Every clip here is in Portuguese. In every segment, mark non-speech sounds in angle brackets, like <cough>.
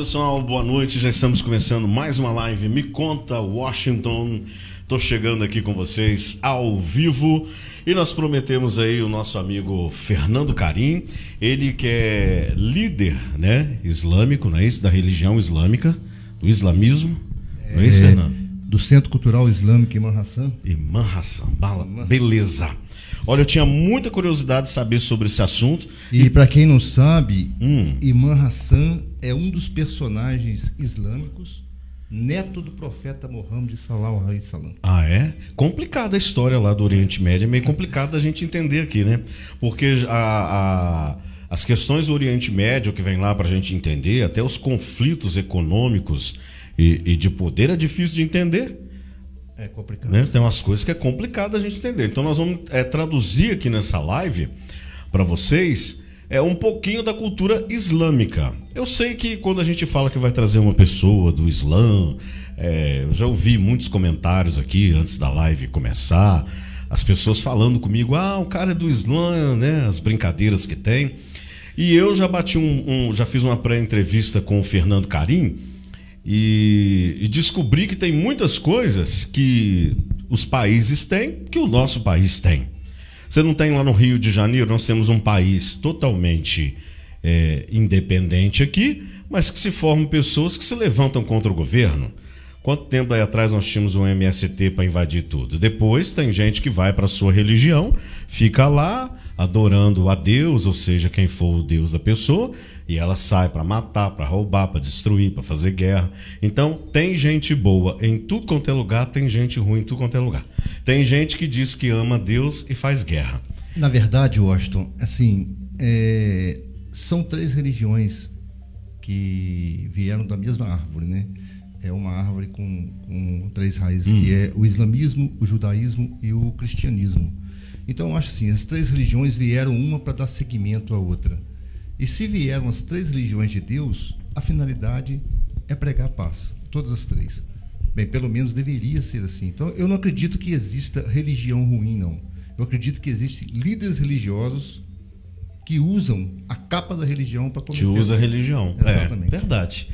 pessoal, boa noite. Já estamos começando mais uma live. Me conta, Washington. Tô chegando aqui com vocês ao vivo e nós prometemos aí o nosso amigo Fernando Carim, ele que é líder, né, islâmico, não é isso, da religião islâmica, do islamismo, não é isso, É, Fernando? Do Centro Cultural Islâmico Imam Hassan. Imam Hassan, bala, beleza. Olha, eu tinha muita curiosidade de saber sobre esse assunto. E para quem não sabe, Hum. Imam Hassan é um dos personagens islâmicos, neto do profeta Mohammed sallallahu alaihi wasallam. Ah, é? Complicada a história lá do Oriente Médio, é meio complicado a gente entender aqui, né? Porque a- a- as questões do Oriente Médio que vem lá para a gente entender, até os conflitos econômicos e, e de poder é difícil de entender. É complicado. né? Tem umas coisas que é complicado a gente entender. Então nós vamos é, traduzir aqui nessa live para vocês é um pouquinho da cultura islâmica. Eu sei que quando a gente fala que vai trazer uma pessoa do Islã, é, eu já ouvi muitos comentários aqui antes da live começar, as pessoas falando comigo, ah, o cara é do Islã, né? As brincadeiras que tem. E eu já bati um, um- já fiz uma pré-entrevista com o Fernando Carim e, e descobri que tem muitas coisas que os países têm que o nosso país tem. Você não tem lá no Rio de Janeiro, nós temos um país totalmente é, independente aqui, mas que se formam pessoas que se levantam contra o governo. Quanto tempo aí atrás nós tínhamos um MST para invadir tudo? Depois tem gente que vai para sua religião, fica lá adorando a Deus, ou seja, quem for o Deus da pessoa, e ela sai para matar, para roubar, para destruir, para fazer guerra. Então tem gente boa em tudo quanto é lugar, tem gente ruim em tudo quanto é lugar. Tem gente que diz que ama Deus e faz guerra. Na verdade, Washington, assim, é, são três religiões que vieram da mesma árvore, né? É uma árvore com, com três raízes, que é o islamismo, o judaísmo e o cristianismo. Então, eu acho assim, as três religiões vieram uma para dar seguimento à outra. E se vieram as três religiões de Deus, a finalidade é pregar paz, todas as três. Bem, pelo menos deveria ser assim. Então, eu não acredito que exista religião ruim, não. Eu acredito que existem líderes religiosos que usam a capa da religião para que usa a religião. Exatamente. É, verdade.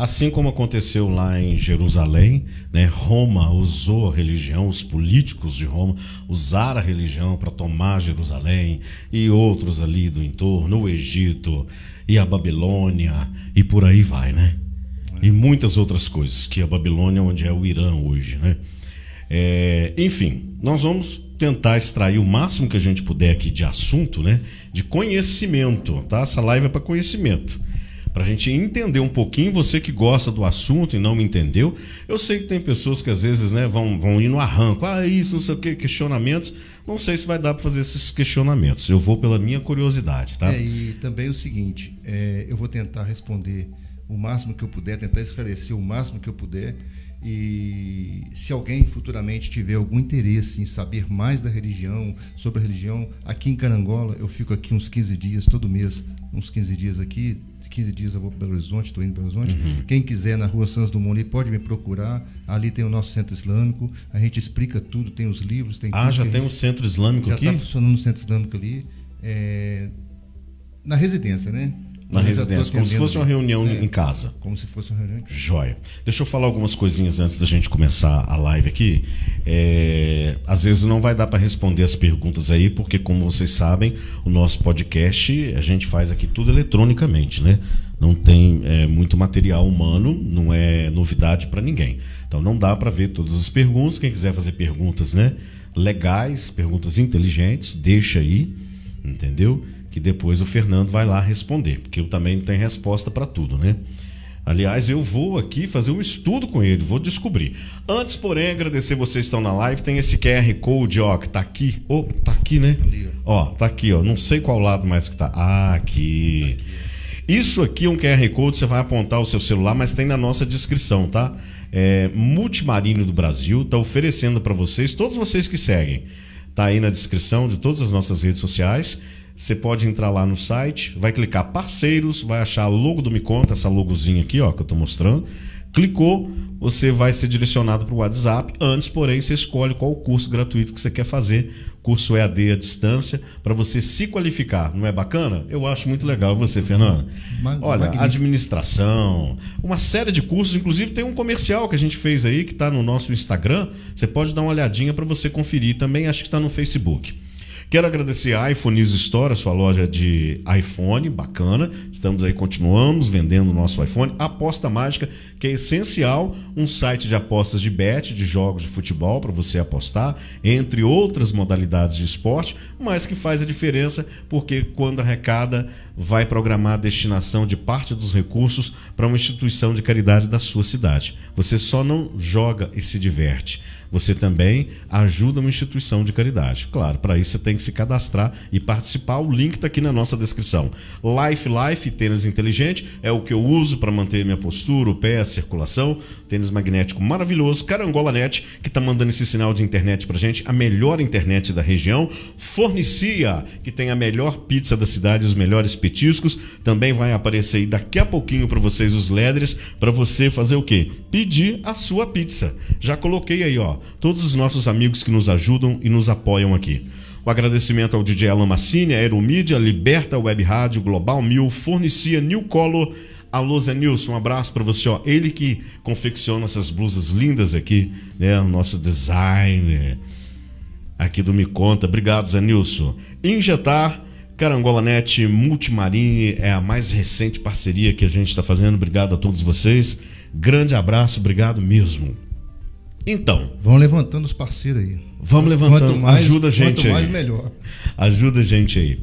Assim como aconteceu lá em Jerusalém, né, Roma usou a religião, os políticos de Roma usaram a religião para tomar Jerusalém e outros ali do entorno, o Egito e a Babilônia e por aí vai, né? E muitas outras coisas, que a Babilônia é onde é o Irã hoje, né? É, enfim, nós vamos tentar extrair o máximo que a gente puder aqui de assunto, né? De conhecimento, tá? Essa live é para conhecimento. Para a gente entender um pouquinho, você que gosta do assunto e não me entendeu. Eu sei que tem pessoas que às vezes né, vão, vão ir no arranco. Ah, isso, não sei o que, questionamentos. Não sei se vai dar para fazer esses questionamentos. Eu vou pela minha curiosidade, tá? É, e também o seguinte, é, eu vou tentar responder o máximo que eu puder, tentar esclarecer o máximo que eu puder. E se alguém futuramente tiver algum interesse em saber mais da religião, sobre a religião, aqui em Carangola, eu fico aqui uns 15 dias, todo mês, uns 15 dias aqui. 15 dias eu vou para Belo Horizonte, estou indo para Belo Horizonte. Uhum. Quem quiser na rua Santos Dumont ali, pode me procurar. Ali tem o nosso centro islâmico. A gente explica tudo, tem os livros, tem Ah, já tem gente- um centro islâmico já aqui? está funcionando no centro islâmico ali. é, na residência, né? Na residência, como se fosse uma reunião É, em casa. Como se fosse uma reunião. Joia. Deixa eu falar algumas coisinhas antes da gente começar a live aqui. É, às vezes não vai dar para responder as perguntas aí, porque, como vocês sabem, o nosso podcast a gente faz aqui tudo eletronicamente, né? Não tem é, muito material humano, não é novidade para ninguém. Então não dá para ver todas as perguntas. Quem quiser fazer perguntas, né? Legais, perguntas inteligentes, deixa aí, entendeu? Que depois o Fernando vai lá responder, porque eu também não tenho resposta para tudo, né? Aliás, eu vou aqui fazer um estudo com ele, vou descobrir. Antes, porém, agradecer vocês que estão na live. Tem esse QR Code, ó, que tá aqui. Ô, tá aqui, né? Ali, Ó, tá aqui, ó. Não sei qual lado mais que tá. Ah, aqui. Isso aqui é um QR Code, você vai apontar o seu celular, mas tem na nossa descrição, tá? É, Multimarino do Brasil tá oferecendo para vocês, todos vocês que seguem. Tá aí na descrição de todas as nossas redes sociais. Você pode entrar lá no site, vai clicar parceiros, vai achar logo do Me Conta, essa logozinha aqui, ó, que eu tô mostrando. Clicou, você vai ser direcionado para o WhatsApp. Antes, porém, você escolhe qual curso gratuito que você quer fazer, curso EAD à distância, para você se qualificar. Não é bacana? Eu acho muito legal. Você, Fernando? Olha, Magnífico. administração, uma série de cursos. Inclusive, tem um comercial que a gente fez aí que está no nosso Instagram. Você pode dar uma olhadinha para você conferir. Também acho que está no Facebook. Quero agradecer a iPhones Store, a sua loja de iPhone, bacana. Estamos aí, continuamos vendendo o nosso iPhone. Aposta Mágica, que é essencial, um site de apostas de bet, de jogos de futebol para você apostar, entre outras modalidades de esporte, mas que faz a diferença porque quando arrecada, vai programar a destinação de parte dos recursos para uma instituição de caridade da sua cidade. Você só não joga e se diverte você também ajuda uma instituição de caridade. Claro, para isso você tem que se cadastrar e participar. O link está aqui na nossa descrição. Life Life tênis inteligente é o que eu uso para manter minha postura, o pé, a circulação. Tênis magnético maravilhoso. Carangola Net, que está mandando esse sinal de internet para gente, a melhor internet da região. Fornicia, que tem a melhor pizza da cidade, os melhores petiscos. Também vai aparecer aí daqui a pouquinho para vocês os ledres, para você fazer o quê? Pedir a sua pizza. Já coloquei aí, ó todos os nossos amigos que nos ajudam e nos apoiam aqui. O agradecimento ao DJ Alan Massini, Aeromídia, Liberta Web Rádio, Global Mil, Fornecia, New Color, Alô Zé Nilson, um abraço para você. Ó. Ele que confecciona essas blusas lindas aqui, né? O nosso designer aqui do Me Conta. Obrigado, Zé Nilson. Injetar, Carangola Net, Multimarine é a mais recente parceria que a gente está fazendo. Obrigado a todos vocês. Grande abraço, obrigado mesmo. Então. Vão levantando os parceiros aí. Vamos levantando. Mais, Ajuda a gente quanto aí. mais, melhor. Ajuda a gente aí.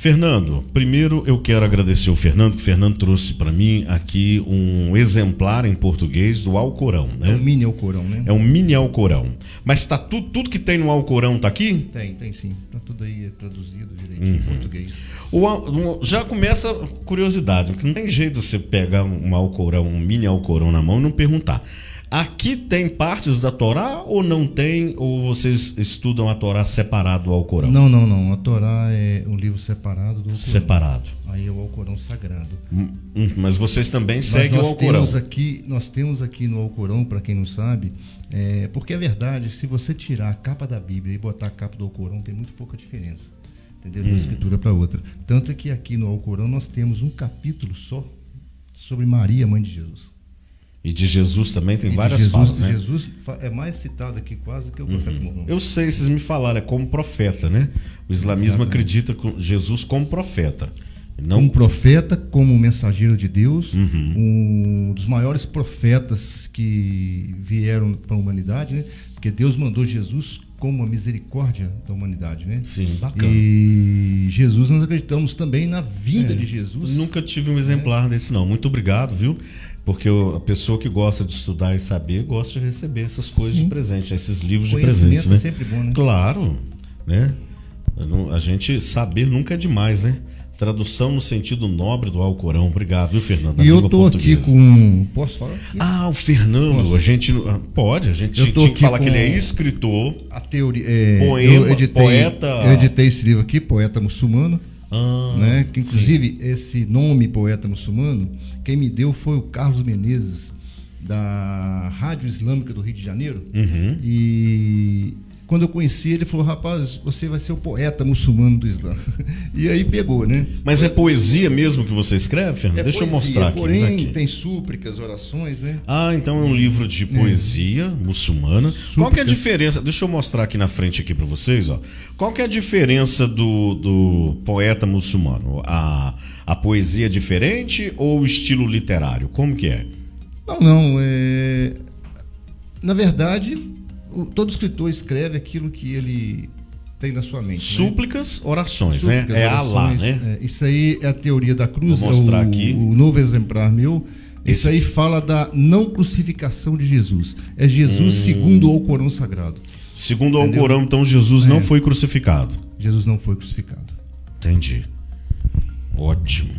Fernando, primeiro eu quero agradecer o Fernando, que o Fernando trouxe para mim aqui um exemplar em português do Alcorão, né? É um mini Alcorão, né? É um mini Alcorão. Mas tá tudo, tudo que tem no Alcorão tá aqui? Tem, tem sim. Tá tudo aí traduzido direitinho uhum. em português. O, já começa curiosidade, que não tem jeito você pegar um Alcorão, um mini Alcorão na mão e não perguntar. Aqui tem partes da Torá ou não tem? Ou vocês estudam a Torá separado do Alcorão? Não, não, não. A Torá é um livro separado do Alcorão. Separado. Aí é o Alcorão sagrado. Hum, hum, mas vocês também seguem o Alcorão. Temos aqui, nós temos aqui no Alcorão, para quem não sabe, é, porque é verdade, se você tirar a capa da Bíblia e botar a capa do Alcorão, tem muito pouca diferença. Entendeu? De uma hum. escritura para outra. Tanto é que aqui no Alcorão nós temos um capítulo só sobre Maria, mãe de Jesus. E de Jesus também tem e várias Jesus, falas, né? Jesus é mais citado aqui quase que o profeta uhum. Muhammad. Eu sei, vocês me falaram, é como profeta, né? O islamismo Exatamente. acredita com Jesus como profeta. Não... Como profeta, como mensageiro de Deus, uhum. um dos maiores profetas que vieram para a humanidade, né? Porque Deus mandou Jesus como a misericórdia da humanidade, né? Sim, bacana. E Jesus, nós acreditamos também na vinda é, de Jesus. Nunca tive um exemplar é. desse, não. Muito obrigado, viu? Porque a pessoa que gosta de estudar e saber gosta de receber essas coisas Sim. de presente, esses livros de presente, né? É sempre bom, né? Claro, né? A gente saber nunca é demais, né? Tradução no sentido nobre do Alcorão. Obrigado, viu, Fernando? E eu tô aqui com. Posso falar? Aqui? Ah, o Fernando. Posso? A gente. Pode, a gente eu tinha que falar que ele é escritor. A teoria. É, poema, eu editei, poeta. Eu editei esse livro aqui, Poeta Muçulmano. Ah, né? Que, inclusive, sim. esse nome, Poeta Muçulmano, quem me deu foi o Carlos Menezes, da Rádio Islâmica do Rio de Janeiro. Uhum. E quando eu conheci ele, falou: rapaz, você vai ser o poeta muçulmano do Islã. <laughs> e aí pegou, né? Mas é poesia mesmo que você escreve, Fernando? É Deixa poesia, eu mostrar aqui. Porém, aqui. tem súplicas, orações, né? Ah, então é um livro de poesia é. muçulmana. Súplicas. Qual que é a diferença? Deixa eu mostrar aqui na frente aqui para vocês, ó. Qual que é a diferença do, do poeta muçulmano? A, a poesia é diferente ou o estilo literário? Como que é? Não, não. É... Na verdade, o, todo escritor escreve aquilo que ele tem na sua mente. Né? Súplicas, né? orações, Súplicas, né? É Allah, né? É, isso aí é a teoria da cruz. Vou mostrar é o, aqui. O novo exemplar meu. Esse... Isso aí fala da não crucificação de Jesus. É Jesus hum. segundo o Corão Sagrado. Segundo o Corão, então Jesus é. não foi crucificado. Jesus não foi crucificado. Entendi. Ótimo.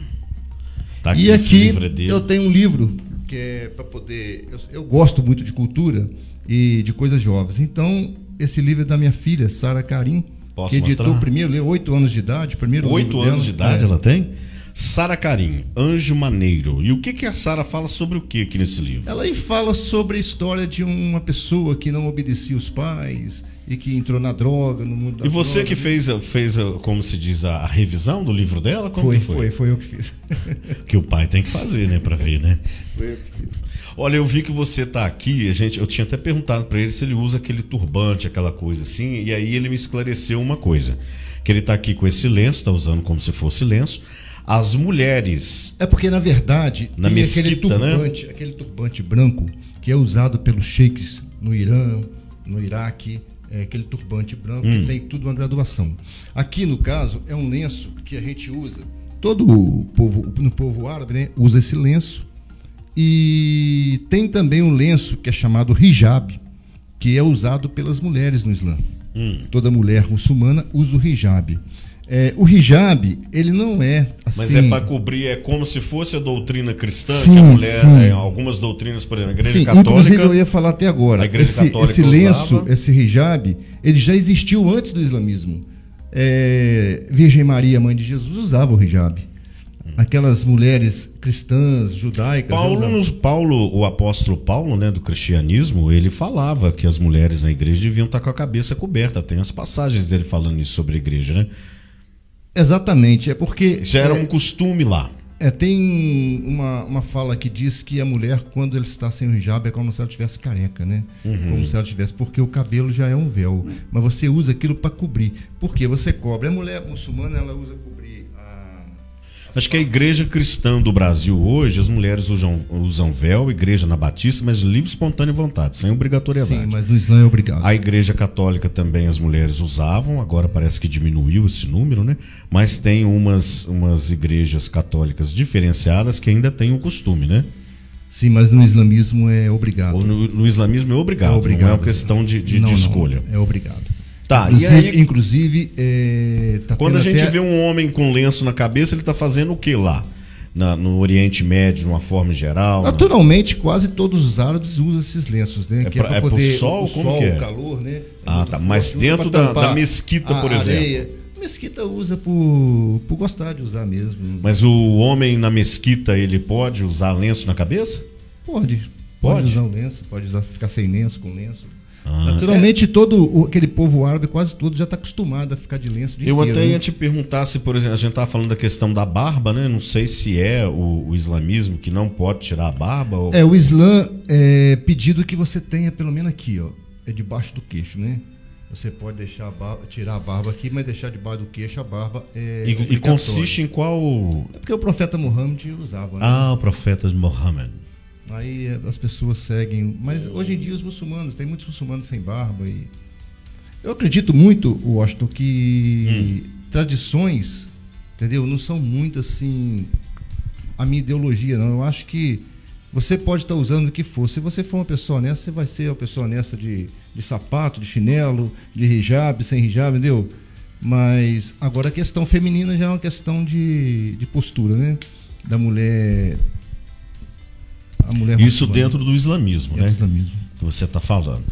Tá aqui e aqui é eu tenho um livro que é para poder. Eu, eu gosto muito de cultura e de coisas jovens. Então, esse livro é da minha filha, Sara Karim, Posso que editou mostrar? primeiro, leu oito anos de idade, primeiro Oito anos dela, de idade é. ela tem? Sara Carim, Anjo Maneiro. E o que, que a Sara fala sobre o que aqui nesse livro? Ela aí fala sobre a história de uma pessoa que não obedecia os pais e que entrou na droga, no mundo da E você droga, que né? fez, fez, como se diz, a, revisão do livro dela? Como Foi, foi? foi, foi eu que fiz. <laughs> Que o pai tem que fazer, né, pra ver, né? foi eu que fiz. Olha, eu vi que você tá aqui, a gente, eu tinha até perguntado pra ele se ele usa aquele turbante, aquela coisa assim, e aí ele me esclareceu uma coisa, que ele tá aqui com esse lenço, tá usando como se fosse lenço. As mulheres, É porque, na verdade, Na tem mesquita, aquele né? turbante, aquele turbante branco que é usado pelos sheiks no Irã, no Iraque, é aquele turbante branco Hum. que tem tudo uma graduação. Aqui, no caso, é um lenço que a gente usa. Todo o povo, no povo árabe, né, usa esse lenço. E tem também um lenço que é chamado hijab, que é usado pelas mulheres no Islã. Hum. Toda mulher muçulmana usa o hijab. É, o hijab, ele não é assim... mas é para cobrir, é como se fosse a doutrina cristã, Sim, que a mulher, sim. é, algumas doutrinas, por exemplo, a igreja Sim, católica. inclusive eu ia falar até agora. A Igreja esse, Católica esse lenço, usava. esse hijab, ele já existiu antes do islamismo. É, Virgem Maria, mãe de Jesus, usava o hijab. Aquelas mulheres cristãs, judaicas. Paulo, nos- Paulo, o apóstolo Paulo, né, do cristianismo, ele falava que as mulheres na igreja deviam estar com a cabeça coberta. Tem as passagens dele falando isso sobre a igreja, né? Exatamente, é porque. Já era é, um costume lá. é, tem uma, uma fala que diz que a mulher, quando ela está sem o hijab, é como se ela estivesse careca, né? Uhum. Como se ela tivesse, porque o cabelo já é um véu. Mas você usa aquilo para cobrir. Por quê? Você cobre. A mulher muçulmana, ela usa. Acho que a igreja cristã do Brasil hoje, as mulheres usam, usam véu, igreja na Batista, mas livre, espontânea vontade, sem obrigatoriedade. Sim, mas no Islã é obrigado. A igreja católica também as mulheres usavam, agora parece que diminuiu esse número, né? Mas tem umas, umas igrejas católicas diferenciadas que ainda têm o costume, né? Sim, mas no islamismo é obrigado. No, no islamismo é obrigado, é obrigado. não é uma questão de, de- de Não, não, escolha. é obrigado. Tá, e inclusive, aí- inclusive é, tá Quando a gente até- vê um homem com lenço na cabeça, ele está fazendo o que lá? Na- no Oriente Médio, de uma forma geral? né? Naturalmente, quase todos os árabes usam esses lenços, né? É que é pra- é pro poder sol? o Como sol, que é? o calor, né? É Ah, tá. Mas forte, usa dentro pra da- da mesquita, por exemplo. areia. Mesquita usa por, por gostar de usar mesmo. Mas o homem na mesquita, ele pode usar lenço na cabeça? Pode. Pode? Pode usar o lenço, pode usar, ficar sem lenço, com lenço. Ah, Naturalmente, todo o- aquele povo árabe, quase todo, já está acostumado a ficar de lenço dia Eu inteiro, até né? ia te perguntar se, por exemplo, a gente estava falando da questão da barba, né? Não sei se é o, o islamismo que não pode tirar a barba. Ou... É, o Islã é pedido que você tenha pelo menos aqui, ó. É debaixo do queixo, né? Você pode deixar a barba, tirar a barba aqui, mas deixar debaixo do queixo a barba é. e, e consiste em qual. É porque o profeta Muhammad usava, né? Ah, o profeta Mohammed. Aí é, as pessoas seguem. Mas hoje em dia os muçulmanos, tem muitos muçulmanos sem barba. E... Eu acredito muito, Washington, que tradições, entendeu? Não são muito assim a minha ideologia, não. Eu acho que você pode estar usando o que for. Se você for uma pessoa honesta, você vai ser uma pessoa honesta de, de sapato, de chinelo, de hijab, sem hijab, entendeu? Mas agora a questão feminina já é uma questão de, de postura, né? Da mulher. A mulher Isso dentro do islamismo, É né? islamismo. Que você está falando.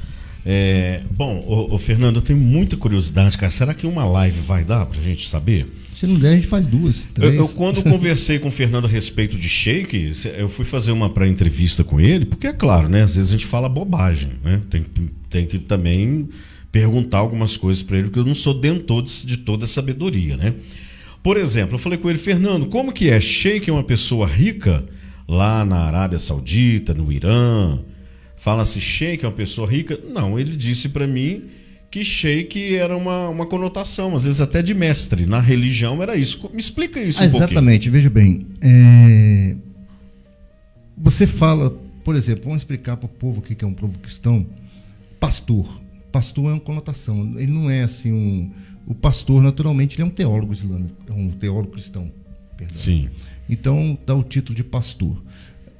É, bom, ô, ô, Fernando, eu tenho muita curiosidade, cara. Será que uma live vai dar pra gente saber? Se não der, a gente faz duas. Eu, eu, quando conversei com o Fernando a respeito de shake, eu fui fazer uma pré-entrevista com ele, porque é claro, né? Às vezes a gente fala bobagem, né? Tem, que- tem que também perguntar algumas coisas para ele, porque eu não sou dentor de, de toda a sabedoria, né? Por exemplo, eu falei com ele, Fernando, como que é? Sheik é uma pessoa rica lá na Arábia Saudita, no Irã? Fala-se sheik é uma pessoa rica? Não, ele disse para mim que sheik era uma, uma conotação, às vezes até de mestre. Na religião era isso. Me explica isso Ah, um pouquinho. exatamente, veja bem. é, Você fala, por exemplo, vamos explicar para o povo o que que é um povo cristão. Pastor. Pastor é uma conotação. Ele não é assim um. O pastor, naturalmente, ele é um teólogo islâmico, é um teólogo cristão. Perdão. Sim. Então dá o título de pastor.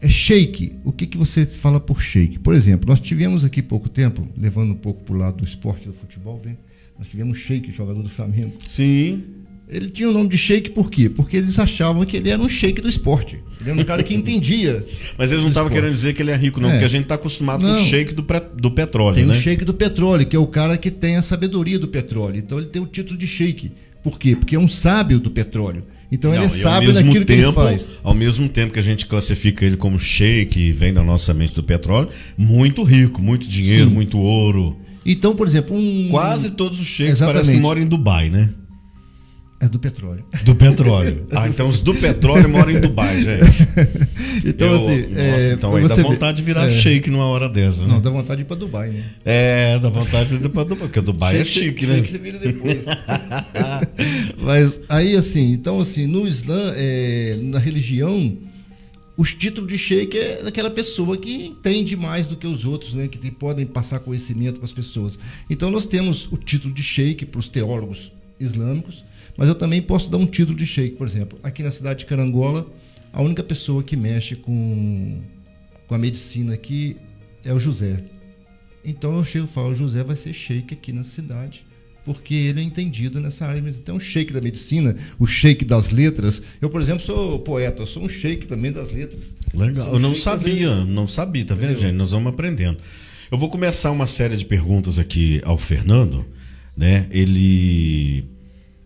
É sheik. O que, que você fala por sheik? Por exemplo, nós tivemos aqui pouco tempo, levando um pouco para o lado do esporte do futebol, né? nós tivemos sheik, jogador do Flamengo. Sim. Ele tinha o nome de sheik por quê? Porque eles achavam que ele era um sheik do esporte. Ele era um cara que entendia. <laughs> Mas eles não estavam querendo dizer que ele é rico, não, É. porque a gente está acostumado com Não. o shake do, do petróleo, Tem né? o sheik do petróleo, que é o cara que tem a sabedoria do petróleo. Então ele tem o título de sheik. Por quê? Porque é um sábio do petróleo. Então Não, ele sabe daquilo tempo, que ele faz. Ao mesmo tempo que a gente classifica ele como sheik, vem da nossa mente do petróleo, muito rico, muito dinheiro, Sim. muito ouro. Então, por exemplo, um... quase todos os sheiks parecem que moram em Dubai, né? É do petróleo. Do petróleo. Ah, então os do petróleo moram em Dubai, gente. <laughs> então, Eu, assim. Nossa, é, então aí dá vontade de virar é, shake numa hora dessa, né? Não, dá vontade de ir pra Dubai, né? É, dá vontade de ir pra Dubai, porque Dubai shake, é chique, né? Shake você vira depois. <laughs> Mas aí, assim, então, assim, no Islã, é, na religião, os títulos de sheik é daquela pessoa que entende mais do que os outros, né? Que podem passar conhecimento para as pessoas. Então, nós temos o título de sheik para os teólogos islâmicos mas eu também posso dar um título de sheik, por exemplo. Aqui na cidade de Carangola, a única pessoa que mexe com, com a medicina aqui é o José. Então eu chego e falo, o José vai ser sheik aqui na cidade, porque ele é entendido nessa área. Então o sheik da medicina, o sheik das letras. Eu, por exemplo, sou poeta, eu sou um sheik também das letras. Legal, eu não sabia, não sabia, tá vendo, gente? Nós vamos aprendendo. Eu vou começar uma série de perguntas aqui ao Fernando, né? Ele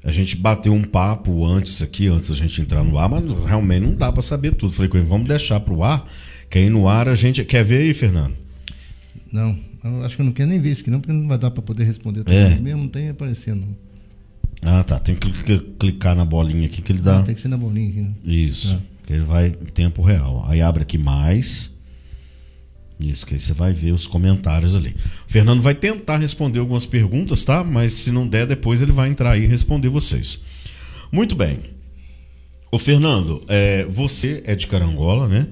a gente bateu um papo antes aqui, antes da gente entrar no ar, mas realmente não dá para saber tudo. Falei com ele, vamos deixar para o ar, que aí no ar a gente. Quer ver aí, Fernando? Não, acho que eu não quero nem ver isso aqui, não, porque não vai dar para poder responder tudo é. mesmo, não tem aparecendo. Ah, tá. Tem que clicar na bolinha aqui que ele dá. Ah, tem que ser na bolinha aqui. Né? Isso. Ah. Que ele vai em tempo real. Aí abre aqui mais. Isso, que aí você vai ver os comentários ali. O Fernando vai tentar responder algumas perguntas, tá? Mas se não der, depois ele vai entrar aí e responder vocês. Muito bem. Ô Fernando, é, você é de Carangola, né?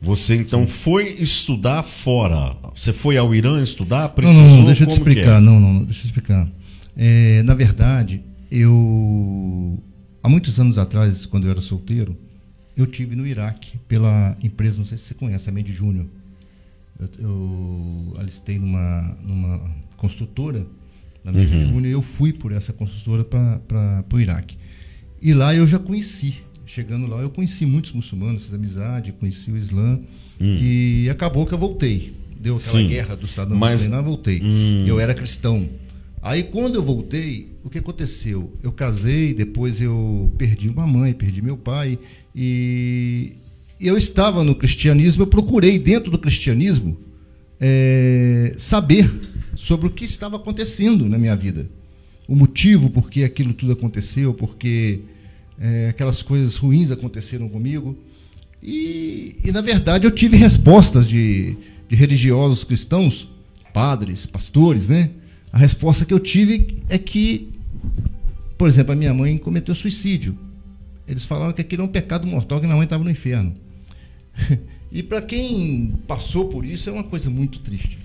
Você então foi estudar fora. Você foi ao Irã estudar? Precisou? Não, não, deixa eu te explicar. É? Não, não, deixa eu explicar. É, na verdade, eu há muitos anos atrás, quando eu era solteiro, eu tive no Iraque pela empresa, não sei se você conhece, a Med Júnior. Eu, eu alistei numa, numa construtora, na Med uhum. Júnior, e eu fui por essa construtora para o Iraque. E lá eu já conheci. Chegando lá, eu conheci muitos muçulmanos, fiz amizade, conheci o Islã. Hum. E acabou que eu voltei. Deu aquela Sim. guerra do Saddam Mas... Hussein, eu voltei. Hum. Eu era cristão. Aí quando eu voltei, o que aconteceu? Eu casei, depois eu perdi uma mãe, perdi meu pai, e eu estava no cristianismo, eu procurei dentro do cristianismo é, saber sobre o que estava acontecendo na minha vida. O motivo por que aquilo tudo aconteceu, porque é, aquelas coisas ruins aconteceram comigo. E, e, na verdade, eu tive respostas de, de religiosos cristãos, padres, pastores, né? A resposta que eu tive é que, por exemplo, a minha mãe cometeu suicídio. Eles falaram que aquilo é um pecado mortal, que minha mãe estava no inferno. E para quem passou por isso é uma coisa muito triste.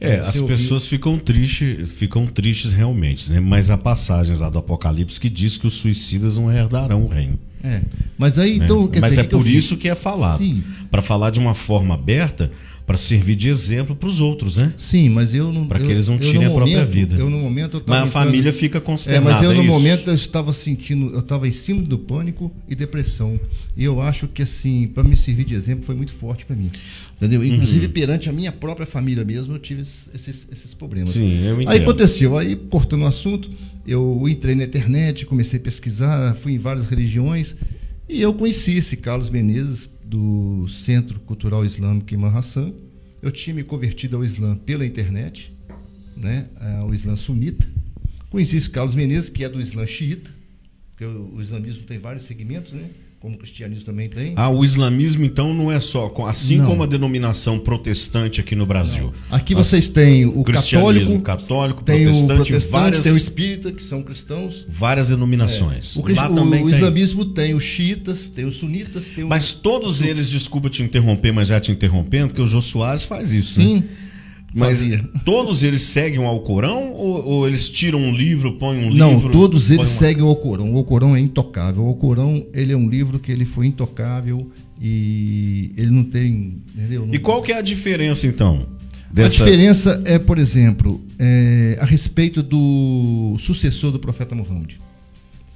É, as pessoas ficam tristes, ficam tristes realmente, né? Mas há passagens lá do Apocalipse que diz que os suicidas não herdarão o reino. É. Mas aí né? então, Mas dizer, é por isso que é falado. Para falar de uma forma aberta, para servir de exemplo para os outros, né? Sim, mas eu não. Para que eles não tirem a própria momento, vida. Eu no momento. Eu mas a entrando, família fica consternada. É, mas eu no é momento eu estava sentindo, eu estava em cima do pânico e depressão. E eu acho que assim, para me servir de exemplo foi muito forte para mim, entendeu? Uhum. Inclusive uhum. perante a minha própria família mesmo eu tive esses, esses problemas. Sim, eu entendo. Aí aconteceu, aí cortando o assunto, eu entrei na internet, comecei a pesquisar, fui em várias religiões e eu conheci esse Carlos Menezes do Centro Cultural Islâmico em Hassan eu tinha me convertido ao Islã pela internet, né, ao Islã sunita. Conheci esse Carlos Menezes, que é do Islã xiita, porque o islamismo tem vários segmentos, né? Como o cristianismo também tem. Ah, o islamismo então não é só, assim não. como a denominação protestante aqui no Brasil. Não. Aqui vocês têm o católico, católico, tem protestante, o protestante, várias, tem o espírita, que são cristãos. Várias denominações. É. O, Lá o, também o islamismo tem os xiitas, tem os sunitas, tem Mas todos eles, desculpa te interromper, mas já te interrompendo, porque o Jô Soares faz isso, né? Sim. Né? Mas Fazia. todos eles seguem ao Corão ou, ou, eles tiram um livro, põem um Não, livro? Não, todos eles uma... seguem ao Corão. O Corão é intocável. O Corão ele é um livro que ele foi intocável e ele não tem. Entendeu? E qual que é a diferença então? Dessa... A diferença é, por exemplo, é, a respeito do sucessor do profeta Muhammad.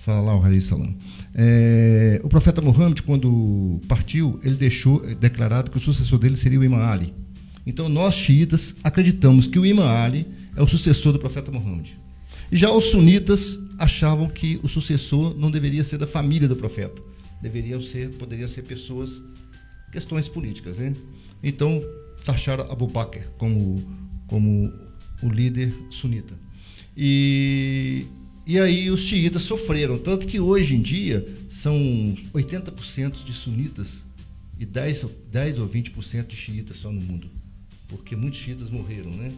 Salallahu alaihi salam. É, o profeta Muhammad, quando partiu, ele deixou declarado que o sucessor dele seria o Imam Ali. Então nós xiitas acreditamos que o Imam Ali é o sucessor do profeta Muhammad. Já os sunitas achavam que o sucessor não deveria ser da família do profeta. Deveriam ser, poderiam ser pessoas, questões políticas, né? Então, taxaram Abu Bakr como, como o líder sunita. E, e aí os xiitas sofreram, tanto que hoje em dia são 80% de sunitas e 10, 10 ou 20% de xiitas só no mundo, porque muitos xiitas morreram, né?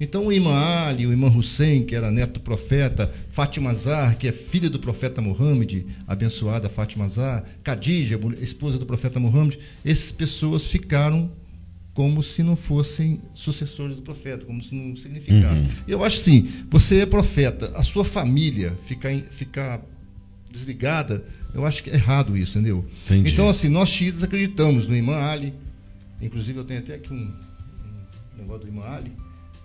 Então o imã Ali, o imã Hussein, que era neto do profeta, Fátima Zar, que é filha do profeta Muhammad, abençoada Fátima Zar, Khadija, esposa do profeta Muhammad, essas pessoas ficaram como se não fossem sucessores do profeta, como se não significasse. Uhum. Eu acho assim, você é profeta, a sua família ficar, ficar desligada, eu acho que é errado isso, entendeu? Entendi. Então, assim, nós xiitas acreditamos no imã Ali, inclusive eu tenho até aqui um, um negócio do Ali,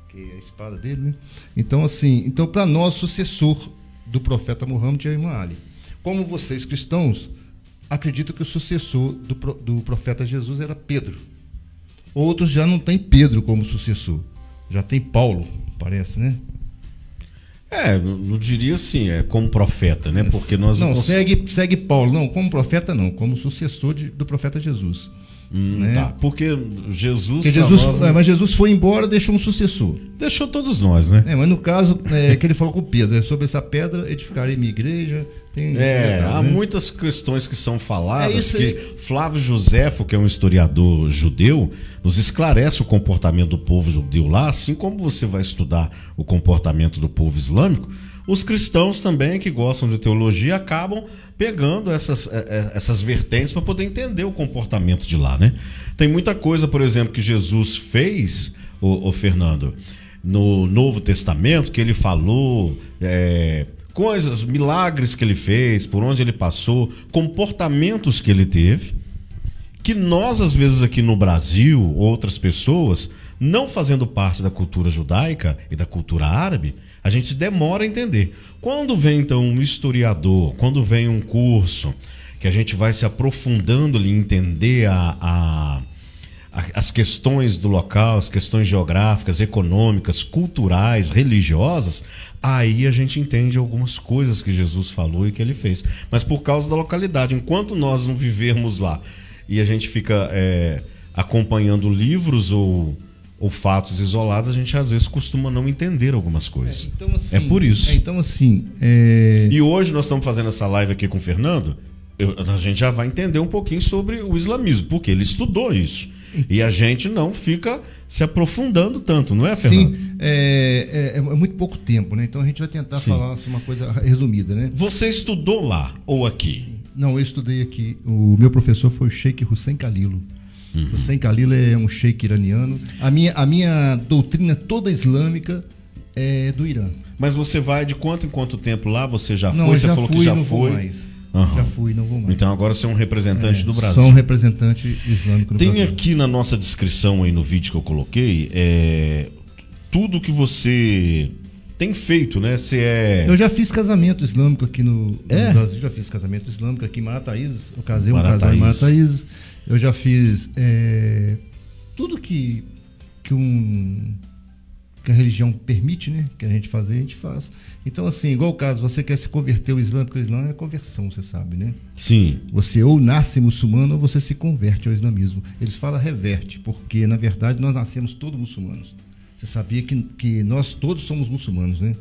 que é a espada dele, né? Então, assim, então para nós, sucessor do profeta Muhammad é o imã Ali. Como vocês cristãos acreditam que o sucessor do, do profeta Jesus era Pedro. Outros já não tem Pedro como sucessor. Já tem Paulo, parece, né? É, não diria assim, é como profeta, né? Porque nós não, não segue segue Paulo, não, como profeta não, como sucessor de, do profeta Jesus. Hum, né? Tá, porque Jesus. Porque Jesus nós, é, mas Jesus foi embora, deixou um sucessor. Deixou todos nós, né? É, mas no caso é, que ele falou com Pedro, é, sobre essa pedra edificarei minha igreja. Tem é, há né? muitas questões que são faladas é que Flávio Joséfo, que é um historiador judeu, nos esclarece o comportamento do povo judeu lá, assim como você vai estudar o comportamento do povo islâmico os cristãos também que gostam de teologia acabam pegando essas, é, é, essas vertentes para poder entender o comportamento de lá, né? Tem muita coisa, por exemplo, que Jesus fez, o, o Fernando, no Novo Testamento, que ele falou, é, coisas, milagres que ele fez, por onde ele passou, comportamentos que ele teve, que nós, às vezes, aqui no Brasil, outras pessoas, não fazendo parte da cultura judaica e da cultura árabe, a gente demora a entender. Quando vem então um historiador, quando vem um curso que a gente vai se aprofundando ali, entender a, a, a, as questões do local, as questões geográficas, econômicas, culturais, religiosas, aí a gente entende algumas coisas que Jesus falou e que ele fez. Mas por causa da localidade, enquanto nós não vivermos lá e a gente fica é, acompanhando livros ou ou fatos isolados, a gente às vezes costuma não entender algumas coisas. É, então, assim, é por isso. É, então, assim. É... E hoje nós estamos fazendo essa live aqui com o Fernando. Eu, a gente já vai entender um pouquinho sobre o islamismo, porque ele estudou isso. E a gente não fica se aprofundando tanto, não é, Fernando? Sim, é, é, é muito pouco tempo, né? Então a gente vai tentar Sim. falar assim, uma coisa resumida, né? Você estudou lá ou aqui? Não, eu estudei aqui. O meu professor foi o Sheikh Hussein Kalilo. Uhum. Hussein Khalil é um sheik iraniano. A minha, a minha doutrina toda islâmica é do Irã. Mas você vai de quanto em quanto tempo lá? Você já não, foi? Você já falou fui, que já não foi. Vou mais. Uhum. Já fui, não vou mais. Então agora você é um representante é, do Brasil. Sou um representante islâmico do Tem Brasil. Tem aqui na nossa descrição aí no vídeo que eu coloquei é, tudo que você tem feito, né? Você é. Eu já fiz casamento islâmico aqui no, é? no Brasil, já fiz casamento islâmico aqui em Marataízes. Eu casei um casal em Marataízes. Eu já fiz é, tudo que, que, um, que a religião permite, né? Que a gente fazer, a gente faz. Então, assim, igual o caso, você quer se converter ao Islã, porque o Islã é conversão, você sabe, né? Sim. Você ou nasce muçulmano ou você se converte ao islamismo. Eles falam reverte, porque na verdade nós nascemos todos muçulmanos. Você sabia que, que nós todos somos muçulmanos, né?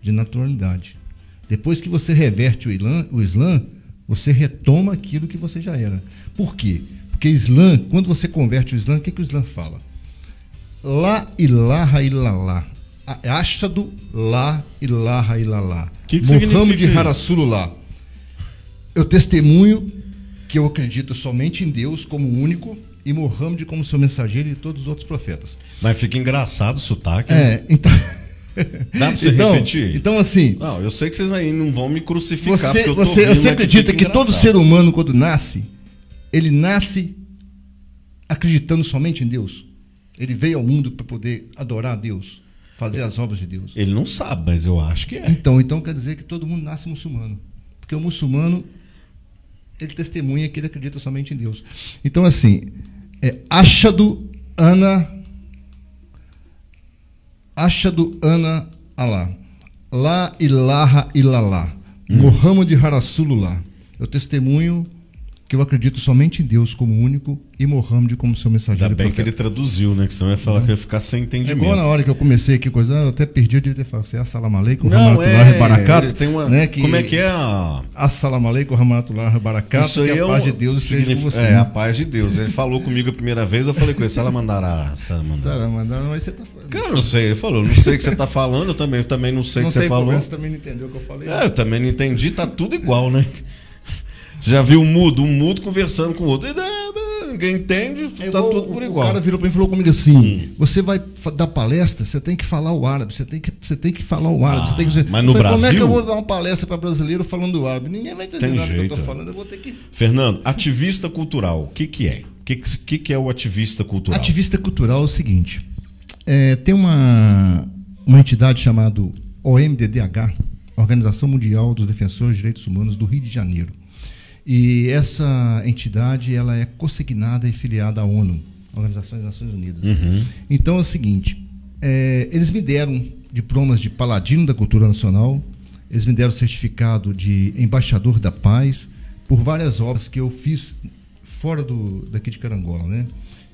De naturalidade. Depois que você reverte o Islã, o Islã, você retoma aquilo que você já era. Por quê? Porque Islã, quando você converte o Islã, o que, que o Islã fala? La ilaha illallah. Ashadu la ilaha illallah. Que que Muhammad Rasulullah. Eu testemunho que eu acredito somente em Deus como único e Muhammad como seu mensageiro e todos os outros profetas. Mas fica engraçado o sotaque. É, né? então. Dá pra você então, repetir? Então, assim. Não, eu sei que vocês aí não vão me crucificar. Você, você, você acredita que, que todo ser humano, quando nasce, ele nasce acreditando somente em Deus. Ele veio ao mundo para poder adorar a Deus, fazer as obras de Deus. Ele não sabe, mas eu acho que é. Então, então quer dizer que todo mundo nasce muçulmano. Porque o muçulmano, ele testemunha que ele acredita somente em Deus. Então, assim, é Ashadu Ana Ashadu Ana Allah. La ilaha illallah. Hum. Muhammad Rasulullah. Eu testemunho que eu acredito somente em Deus como único e Mohammed como seu mensageiro. Ainda bem que ele traduziu, né? Que senão ia falar uhum. que ia ficar sem entendimento. É igual na hora que eu comecei aqui, coisa, eu até perdi, eu devia ter falado, você é Assalamu alaikum, Ramanatullah é, Barakat. Tem uma, né, que, como é que é a... Assalamu alaikum, Ramanatullah Barakat, Isso aí que a paz de Deus seja com você. É, a paz de Deus. Ele falou comigo a primeira vez, eu falei com ele, Salamandará, Salamandará. Salamandará, mas você tá falando. Cara, eu não sei, ele falou, não sei o que você tá falando, eu também, eu também não sei o que você falou. Você também não entendeu o que eu falei. É, eu também não entendi, tá tudo igual, né? Já viu um mudo, um mudo conversando com o outro. Ninguém entende, é tá tudo por igual. O cara virou para mim e falou comigo assim: hum. você vai dar palestra, você tem que falar o árabe, você tem que, você tem que falar o árabe. Ah, você tem que... Mas no falei, Brasil. Como é que eu vou dar uma palestra para brasileiro falando o árabe? Ninguém vai entender tem nada jeito. que eu tô falando, eu vou ter que. Fernando, ativista cultural, o que, que é? O que, que, que é o ativista cultural? Ativista cultural é o seguinte: é, tem uma, uma entidade chamada OMDDH, Organização Mundial dos Defensores de Direitos Humanos do Rio de Janeiro. E essa entidade ela é consignada e filiada à ONU, Organização das Nações Unidas. Uhum. Então é o seguinte: é, eles me deram diplomas de paladino da cultura nacional, eles me deram certificado de embaixador da paz por várias obras que eu fiz fora do, daqui de Carangola, né?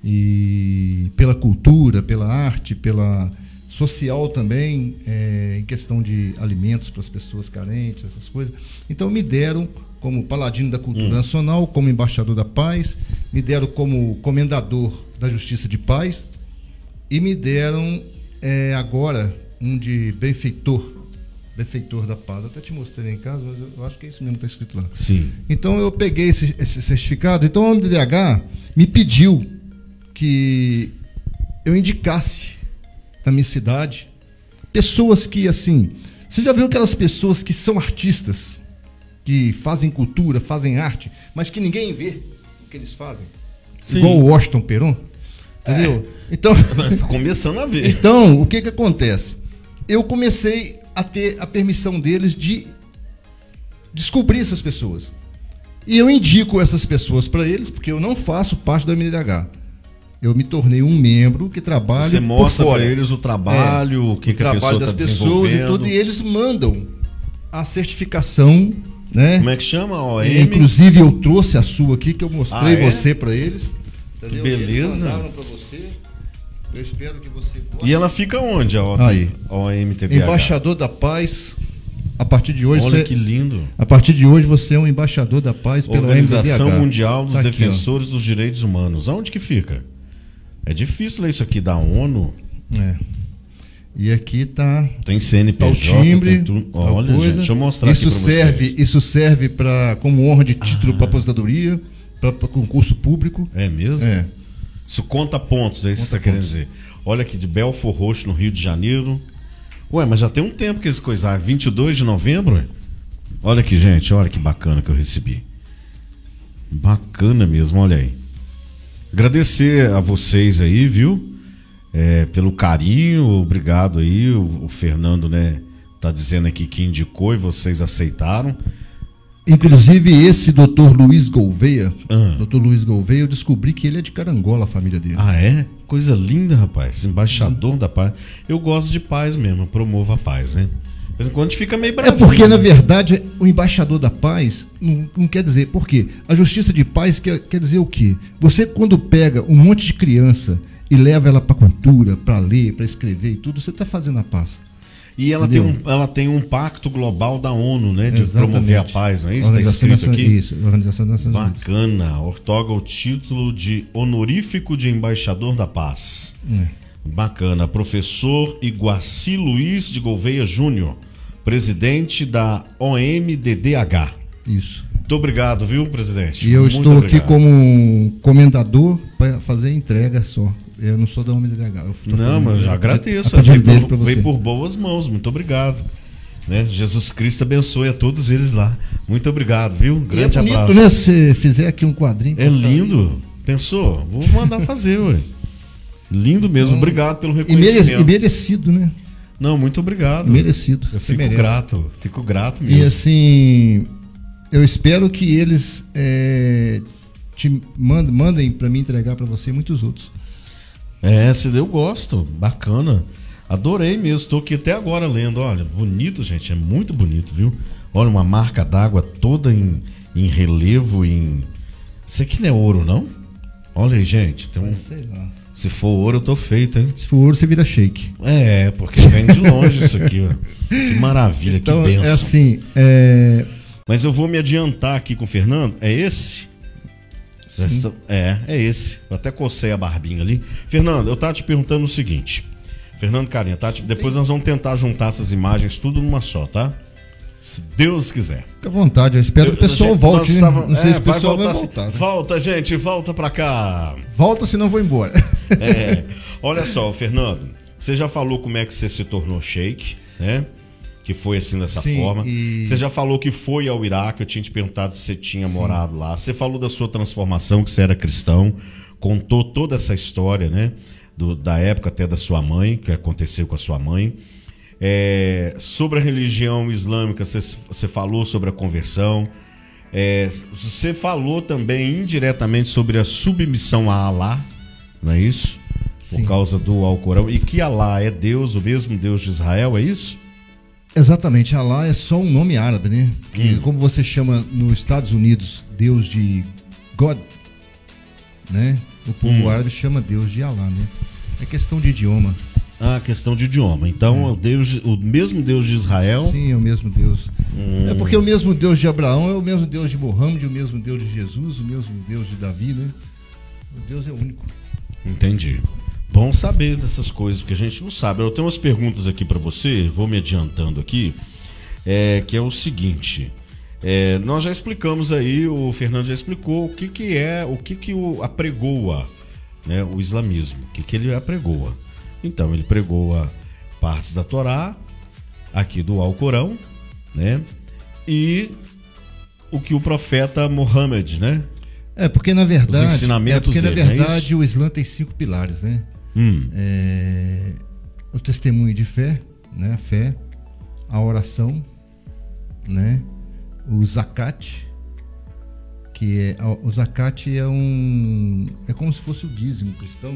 E pela cultura, pela arte, pela social também, é, em questão de alimentos para as pessoas carentes, essas coisas. Então me deram como paladino da cultura hum. nacional, como embaixador da paz, me deram como comendador da justiça de paz e me deram é, agora um de benfeitor, benfeitor da paz. Até te mostrei em casa, mas eu acho que é isso mesmo que está escrito lá. Sim. Então eu peguei esse, esse certificado. Então o MDH me pediu que eu indicasse na minha cidade pessoas que assim, você já viu aquelas pessoas que são artistas? Que fazem cultura, fazem arte, mas que ninguém vê o que eles fazem. Sim. Igual o Washington Peron. Entendeu? É. Então. <laughs> Começando a ver. Então, o que, que acontece? Eu comecei a ter a permissão deles de descobrir essas pessoas. E eu indico essas pessoas para eles, porque eu não faço parte da MDH. Eu me tornei um membro que trabalha. Você mostra para eles o trabalho, é, o que, o que a pessoa está desenvolvendo. E, tudo, e eles mandam a certificação né? Como é que chama? OM? Inclusive eu trouxe a sua aqui que eu mostrei ah, é? você para eles. Entendeu? Que beleza. você. Eu espero que você possa. E ela fica onde a OM, Aí. OMTBH? Embaixador da Paz. A partir de hoje Olha você, que lindo. A partir de hoje você é um embaixador da paz pela Organização Mundial dos tá Defensores dos Direitos Humanos. Aonde que fica? É difícil ler isso aqui da ONU. É. E aqui tá tem CNPJ, tá o timbre, tem olha, coisa. Gente, deixa eu mostrar isso aqui serve, vocês. Isso serve para como honra de título ah. para aposentadoria, para concurso público. É mesmo? É. Isso conta pontos, é isso que você está querendo dizer. Olha aqui de Belfor Roxo no Rio de Janeiro. Ué, mas já tem um tempo que eles coisaram, 22 de novembro. Olha aqui, gente, olha que bacana que eu recebi. Bacana mesmo, olha aí. Agradecer a vocês aí, viu? É, pelo carinho, obrigado aí. O, o, Fernando, né, tá dizendo aqui que indicou e vocês aceitaram. Inclusive, esse doutor Luiz Gouveia, ah. doutor Luiz Gouveia, eu descobri que ele é de Carangola, a família dele. Ah, é? Coisa linda, rapaz. Embaixador hum. da paz. Eu gosto de paz mesmo, promovo a paz, né? De vez em quando fica meio bravo. É porque, na verdade, o embaixador da paz não, não quer dizer. Por quê? A justiça de paz quer, quer dizer o quê? Você, quando pega um monte de criança e leva ela para cultura, para ler, para escrever e tudo, você está fazendo a paz. E ela tem, um, ela tem um pacto global da ONU, né? De Exatamente. promover a paz, não é isso? Está escrito aqui? Isso, Organização das Nações Bacana. Ortoga o título de honorífico de embaixador da paz. É. Bacana. Professor Iguaci Luiz de Gouveia Júnior, presidente da OMDDH. Isso. Muito obrigado, viu, presidente? E eu Muito estou obrigado. aqui como um comendador para fazer entrega só. Eu não sou da UMDH. Não, mas eu já agradeço. A, a veio, por, veio por boas mãos. Muito obrigado. Né? Jesus Cristo abençoe a todos eles lá. Muito obrigado, viu? Um grande é bonito, abraço. né? Se fizer aqui um quadrinho. É lindo. Pensou? Vou mandar fazer, ué. Lindo mesmo. Então, obrigado pelo reconhecimento. E merecido, né? Não, muito obrigado. Merecido. Eu fico merece. grato. Fico grato mesmo. E assim, eu espero que eles é, te mandem, mandem para mim entregar para você muitos outros. É, eu gosto, bacana. Adorei mesmo, estou aqui até agora lendo. Olha, bonito, gente, é muito bonito, viu? Olha, uma marca d'água toda em, em relevo, em. Isso aqui não é ouro, não? Olha aí, gente. Tem um... Sei lá. Se for ouro, eu tô feito, hein? Se for ouro, você vira shake. É, porque vem de longe isso aqui, ó. <laughs> Que maravilha, então, que benção. É assim, é... Mas eu vou me adiantar aqui com o Fernando. É esse? Sim. É, é esse. Eu até cocei a barbinha ali. Fernando, eu tava te perguntando o seguinte. Fernando Carinha, tá? Depois nós vamos tentar juntar essas imagens tudo numa só, tá? Se Deus quiser. Fica à vontade, eu espero que o pessoal gente, volte. Né? Tava, não sei é, se o pessoal vai, voltar, vai voltar. Né? Volta, gente, volta pra cá. Volta, senão vou embora. É. Olha só, Fernando, você já falou como é que você se tornou shake, né? Que foi assim dessa Sim, forma. E... Você já falou que foi ao Iraque, eu tinha te perguntado se você tinha Sim. morado lá. Você falou da sua transformação, que você era cristão, contou toda essa história, né? Do, da época até da sua mãe, que aconteceu com a sua mãe. É, sobre a religião islâmica, você, você falou sobre a conversão. É, você falou também indiretamente sobre a submissão a Allah, não é isso? Sim. Por causa do Alcorão. E que Allah é Deus, o mesmo Deus de Israel, é isso? Exatamente, Allah é só um nome árabe, né? Que, hum. Como você chama nos Estados Unidos Deus de God, né? O povo hum. árabe chama Deus de Allah, né? É questão de idioma. Ah, questão de idioma. Então, é. o, Deus, o mesmo Deus de Israel. Sim, é o mesmo Deus. Hum. É porque o mesmo Deus de Abraão é o mesmo Deus de Mohammed, o mesmo Deus de Jesus, o mesmo Deus de Davi, né? O Deus é único. Entendi. Bom saber dessas coisas, porque a gente não sabe. Eu tenho umas perguntas aqui para você, vou me adiantando aqui, é, que é o seguinte. É, nós já explicamos aí, o Fernando já explicou o que, que é, o que, que o apregoa né, o islamismo, o que, que ele apregoa. Então, ele pregou a partes da Torá, aqui do Alcorão, né? E o que o profeta Muhammad, né? É, porque na verdade. Os ensinamentos é porque dele, na é verdade é o Islã tem cinco pilares, né? Hum. É, o testemunho de fé, né? A fé, a oração, né? O zakat, que é o zakat é um é como se fosse o dízimo cristão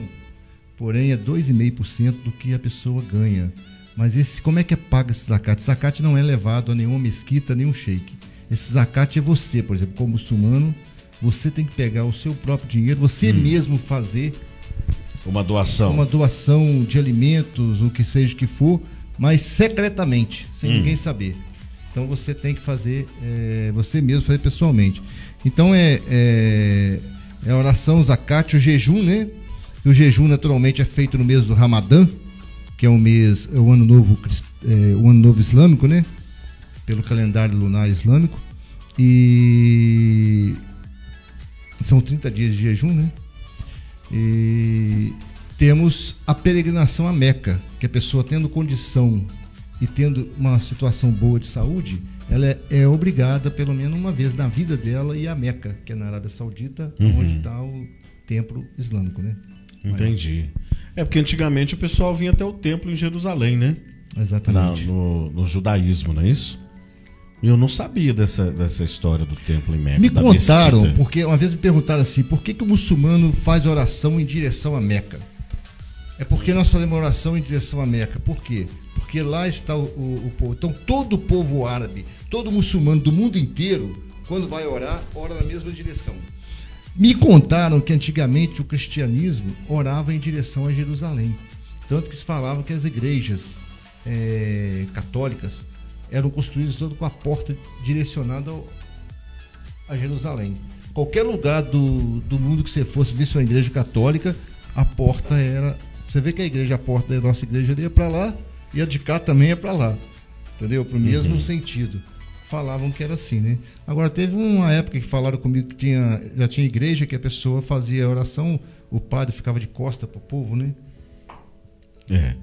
porém é 2,5% do que a pessoa ganha. Mas esse, como é que é pago esse zakat? Zakat não é levado a nenhuma mesquita, nenhum sheik. Esse zakat é você, por exemplo, como muçulmano, você tem que pegar o seu próprio dinheiro, você hum. mesmo fazer uma doação. Uma doação de alimentos, o que seja que for, mas secretamente, sem hum. ninguém saber. Então você tem que fazer, é, você mesmo fazer pessoalmente. Então é, é, é a oração, zakat, o jejum, né? E o jejum naturalmente é feito no mês do Ramadã, que é o mês, é o ano novo, é, o ano novo islâmico, né? Pelo calendário lunar islâmico. E são 30 dias de jejum, né? E temos a peregrinação a Meca, que a pessoa tendo condição e tendo uma situação boa de saúde, ela é, é obrigada, pelo menos uma vez na vida dela, ir a Meca, que é na Arábia Saudita, uhum. onde está o templo islâmico, né? Entendi. É porque antigamente o pessoal vinha até o templo em Jerusalém, né? Exatamente. Na, no, no, judaísmo, não é isso? Eu não sabia dessa, dessa história do templo em Meca. Me contaram, mesquita. porque uma vez me perguntaram assim, por que, que o muçulmano faz oração em direção a Meca? É porque nós fazemos oração em direção a Meca. Por quê? Porque lá está o, o, o povo. Então todo o povo árabe, todo muçulmano do mundo inteiro, quando vai orar, ora na mesma direção. Me contaram que antigamente o cristianismo orava em direção a Jerusalém. Tanto que se falava que as igrejas é, católicas eram construídas todas com a porta direcionada a Jerusalém. Qualquer lugar do, do mundo que você fosse ver uma igreja católica, a porta era. Você vê que a igreja, a porta da nossa igreja ia para lá e a de cá também é para lá. Entendeu? Para o mesmo uhum. sentido falavam que era assim, né? Agora teve uma época que falaram comigo que tinha, já tinha igreja que a pessoa fazia oração, o padre ficava de costa pro povo, né? É.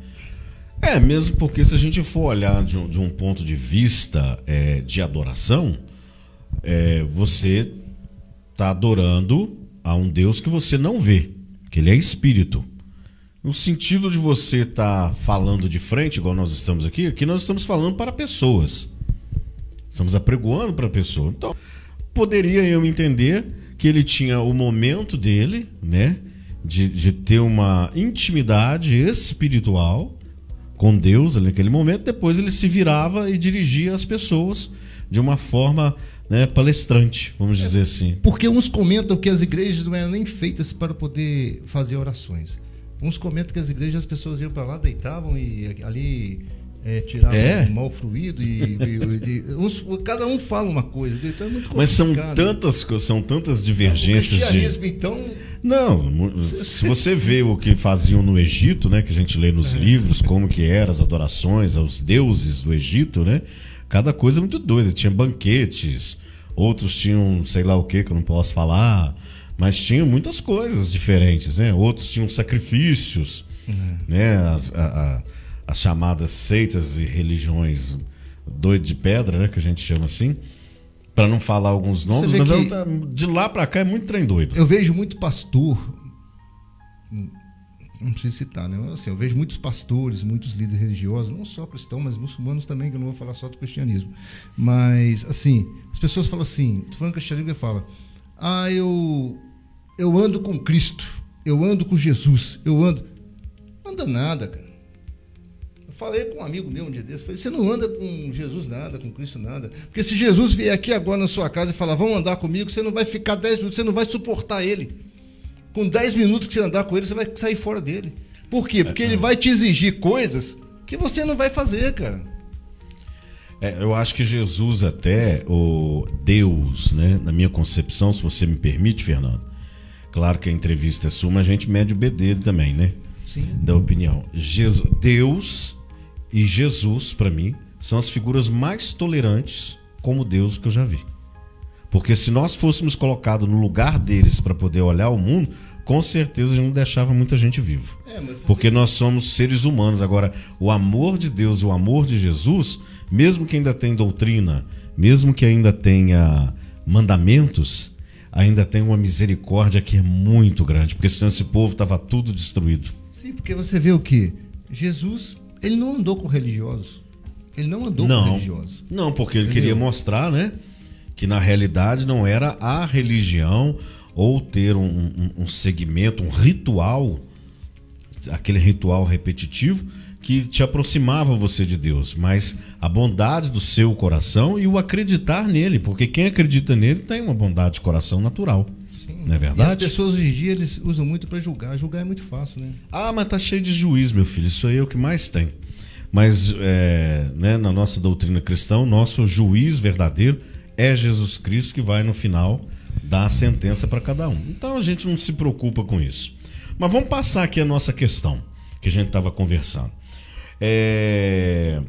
É, mesmo porque se a gente for olhar de um, de um ponto de vista é, de adoração, é, você está adorando a um Deus que você não vê, que ele é espírito. No sentido de você estar tá falando de frente, igual nós estamos aqui, aqui nós estamos falando para pessoas. Estamos apregoando para a pessoa. Então, poderia eu entender que ele tinha o momento dele, né? De, de ter uma intimidade espiritual com Deus ali naquele momento, depois ele se virava e dirigia as pessoas de uma forma né, palestrante, vamos dizer assim. Porque uns comentam que as igrejas não eram nem feitas para poder fazer orações. Uns comentam que as igrejas as pessoas iam para lá, deitavam e ali é, tiravam é. o mal fluído e, e, e uns, cada um fala uma coisa. Então é Mas são tantas, são tantas divergências. O de... então. Não, se você vê o que faziam no Egito, né, que a gente lê nos é. livros, como que eram as adorações aos deuses do Egito, né? Cada coisa muito doida. Tinha banquetes, outros tinham sei lá o que que eu não posso falar, mas tinham muitas coisas diferentes, né? Outros tinham sacrifícios, uhum. né? As, a, a, as chamadas seitas e religiões doido de pedra, né? Que a gente chama assim. Para não falar alguns nomes, mas eu, de lá para cá é muito trem doido. Eu vejo muito pastor não preciso citar, né? Assim, eu vejo muitos pastores, muitos líderes religiosos, não só cristãos, mas muçulmanos também, que eu não vou falar só do cristianismo. Mas, assim, as pessoas falam assim, tu falando cristianismo e fala, ah, eu, eu ando com Cristo, eu ando com Jesus, eu ando. Não anda nada, cara. Falei com um amigo meu um dia desse, falei, você não anda com Jesus nada, com Cristo nada. Porque se Jesus vier aqui agora na sua casa e falar, vamos andar comigo, você não vai ficar 10 minutos, você não vai suportar ele com 10 minutos que você andar com ele, você vai sair fora dele. Por quê? Porque é, ele vai te exigir coisas que você não vai fazer, cara. É, eu acho que Jesus até, o Deus, né, na minha concepção, se você me permite, Fernando. Claro que a entrevista é sua, mas a gente mede o B dele também, né? Sim. Da opinião. Jesus, Deus e Jesus, para mim, são as figuras mais tolerantes como Deus que eu já vi. Porque se nós fôssemos colocados no lugar deles para poder olhar o mundo, com certeza a gente não deixava muita gente vivo. É, Porque nós somos seres humanos. Agora, o amor de Deus e o amor de Jesus, mesmo que ainda tenha doutrina, mesmo que ainda tenha mandamentos, ainda tem uma misericórdia que é muito grande, porque senão esse povo estava tudo destruído. Sim, porque você vê o que? Jesus, ele não andou com religiosos. Ele não andou não, com religiosos. Não, porque ele Entendeu? queria mostrar, né? que na realidade não era a religião ou ter um, um, um segmento, um ritual, aquele ritual repetitivo que te aproximava você de Deus, mas a bondade do seu coração e o acreditar nele, porque quem acredita nele tem uma bondade de coração natural. Não é verdade? E as pessoas hoje em dia eles usam muito para julgar. Julgar é muito fácil, né? Ah, mas tá cheio de juiz, meu filho. Isso aí é o que mais tem. Mas é, né, na nossa doutrina cristã, o nosso juiz verdadeiro é Jesus Cristo que vai no final dar a sentença para cada um. Então a gente não se preocupa com isso. Mas vamos passar aqui a nossa questão que a gente estava conversando. É...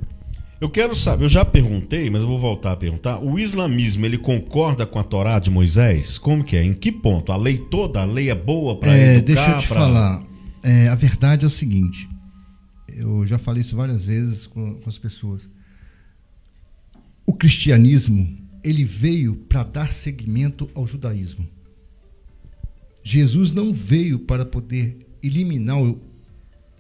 Eu quero saber, eu já perguntei, mas eu vou voltar a perguntar. O islamismo ele concorda com a Torá de Moisés? Como que é? Em que ponto? A lei toda, a lei é boa para é, educar? Deixa eu te pra... falar. É, a verdade é o seguinte. Eu já falei isso várias vezes com, com as pessoas. O cristianismo ele veio para dar seguimento ao judaísmo. Jesus não veio para poder eliminar o,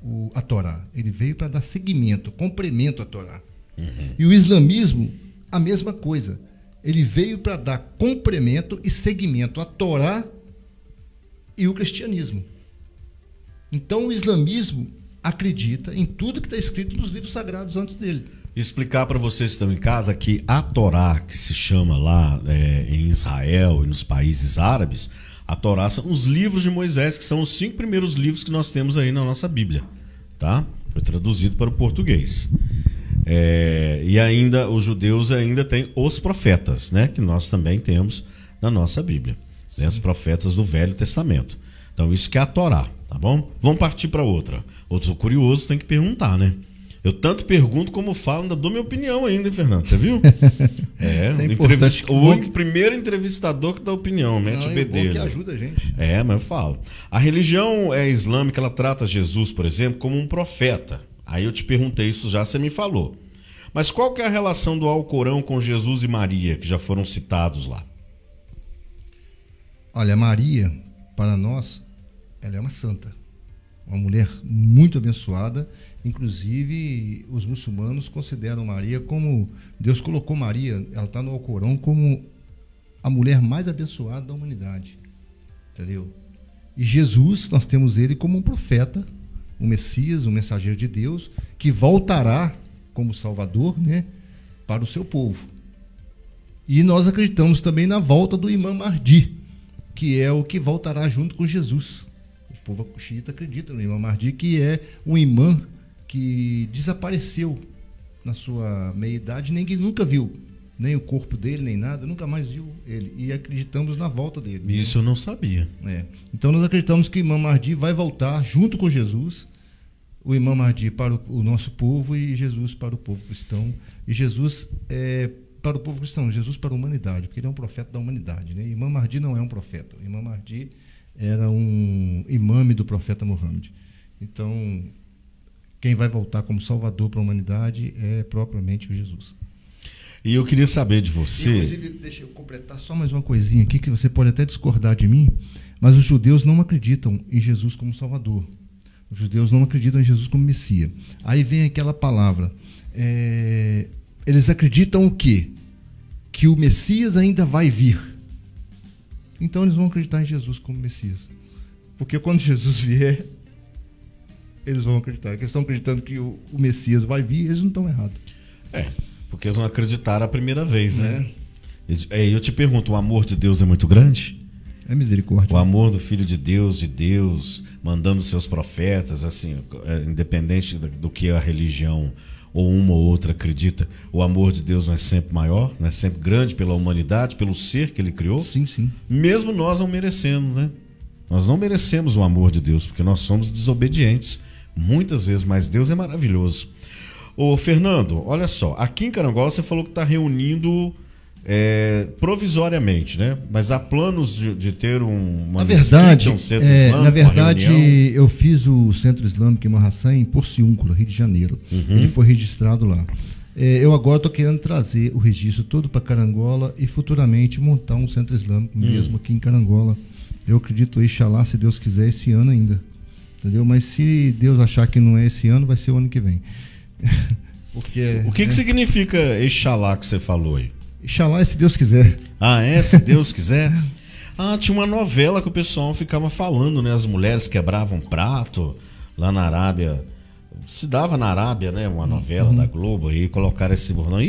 o, a Torá. Ele veio para dar seguimento, complemento à Torá. Uhum. E o islamismo, a mesma coisa. Ele veio para dar complemento e seguimento à Torá e o cristianismo. Então o islamismo acredita em tudo que está escrito nos livros sagrados antes dele explicar para vocês que estão em casa que a Torá, que se chama lá é, em Israel e nos países árabes, a Torá são os livros de Moisés, que são os cinco primeiros livros que nós temos aí na nossa Bíblia, tá? Foi traduzido para o português. É, e ainda os judeus ainda têm os profetas, né? Que nós também temos na nossa Bíblia, né? os profetas do Velho Testamento. Então isso que é a Torá, tá bom? Vamos partir para outra. Outro curioso tem que perguntar, né? Eu tanto pergunto como falo, ainda dou minha opinião ainda, hein, Fernando? Você viu? <laughs> É, é o primeiro entrevistador que dá opinião, mete o bedelho. que ajuda a gente. É, mas eu falo. A religião é islâmica, ela trata Jesus, por exemplo, como um profeta. Aí eu te perguntei isso já, você me falou. Mas qual que é a relação do Alcorão com Jesus e Maria, que já foram citados lá? Olha, Maria, para nós, ela é uma santa. Uma mulher muito abençoada Inclusive, os muçulmanos consideram Maria como. Deus colocou Maria, ela está no Alcorão, como a mulher mais abençoada da humanidade. Entendeu? E Jesus, nós temos ele como um profeta o Messias, o mensageiro de Deus, que voltará como Salvador, né, para o seu povo. E nós acreditamos também na volta do Imã Mahdi, que é o que voltará junto com Jesus. O povo xiita acredita no Imã Mahdi, que é um imã que desapareceu na sua meia-idade, ninguém nunca viu nem o corpo dele, nem nada, nunca mais viu ele. E acreditamos na volta dele. Isso eu não sabia. É. Então nós acreditamos que o Imã Mahdi vai voltar junto com Jesus, o Imã Mahdi para o, o nosso povo e Jesus para o povo cristão. E Jesus é para o povo cristão, Jesus para a humanidade, porque ele é um profeta da humanidade. Né? Imã Mahdi não é um profeta. O Imã Mahdi era um imame do profeta Muhammad. Então, quem vai voltar como salvador para a humanidade é propriamente o Jesus. E eu queria saber de você. Inclusive, deixa eu completar só mais uma coisinha aqui, que você pode até discordar de mim, mas os judeus não acreditam em Jesus como Salvador. Os judeus não acreditam em Jesus como Messias. Aí vem aquela palavra. É, eles acreditam o quê? Que o Messias ainda vai vir. Então eles vão acreditar em Jesus como Messias. Porque quando Jesus vier, eles vão acreditar. Eles estão acreditando que o, o Messias vai vir, eles não estão errados. É. Porque eles não acreditaram a primeira vez, né? É. Eu te pergunto, o amor de Deus é muito grande? É misericórdia. O amor do Filho de Deus, de Deus, mandando seus profetas, assim, é, independente do que a religião ou uma ou outra acredita, o amor de Deus não é sempre maior, não é sempre grande pela humanidade, pelo ser que ele criou? Sim, sim. Mesmo nós não merecemos, né? Nós não merecemos o amor de Deus, porque nós somos desobedientes. Muitas vezes, mas Deus é maravilhoso. Ô, Fernando, olha só, aqui em Carangola você falou que está reunindo é, provisoriamente, né? Mas há planos de, de ter um, uma na verdade, um centro é, islâmico, na verdade, eu fiz o centro islâmico em Marraçã em Porciúncula, Rio de Janeiro. Uhum. Ele foi registrado lá. É, eu agora estou querendo trazer o registro todo para Carangola e futuramente montar um centro islâmico hum. mesmo aqui em Carangola. Eu acredito, Ixalá, se Deus quiser, esse ano ainda. Entendeu? Mas se Deus achar que não é esse ano, vai ser o ano que vem. <laughs> Porque, o que, que significa Exalá que você falou aí? Exalá é se Deus quiser. Ah, é? Se Deus quiser? Ah, tinha uma novela que o pessoal ficava falando, né? As mulheres quebravam prato lá na Arábia. Se dava na Arábia, né? Uma novela uhum. da Globo aí, colocaram esse bordão.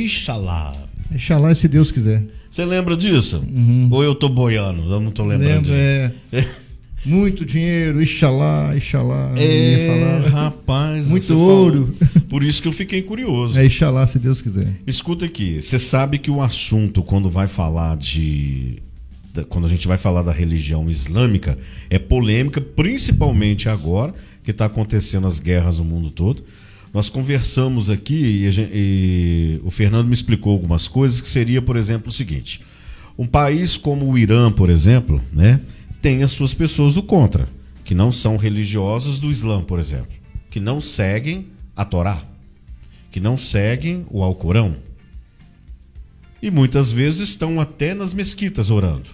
Ixalá é se Deus quiser. Você lembra disso? Uhum. Ou eu tô boiando? Eu não tô lembrando. Lembro, é. <laughs> Muito dinheiro, Ixalá, Ixalá. É, rapaz. Muito ouro. Falou. Por isso que eu fiquei curioso. É Ixalá, se Deus quiser. Escuta aqui, você sabe que o assunto, quando vai falar de. Quando a gente vai falar da religião islâmica, é polêmica, principalmente agora, que está acontecendo as guerras no mundo todo. Nós conversamos aqui e, gente, e o Fernando me explicou algumas coisas, que seria, por exemplo, o seguinte: um país como o Irã, por exemplo, né? Tem as suas pessoas do contra, que não são religiosos do Islã, por exemplo, que não seguem a Torá, que não seguem o Alcorão. E muitas vezes estão até nas mesquitas orando.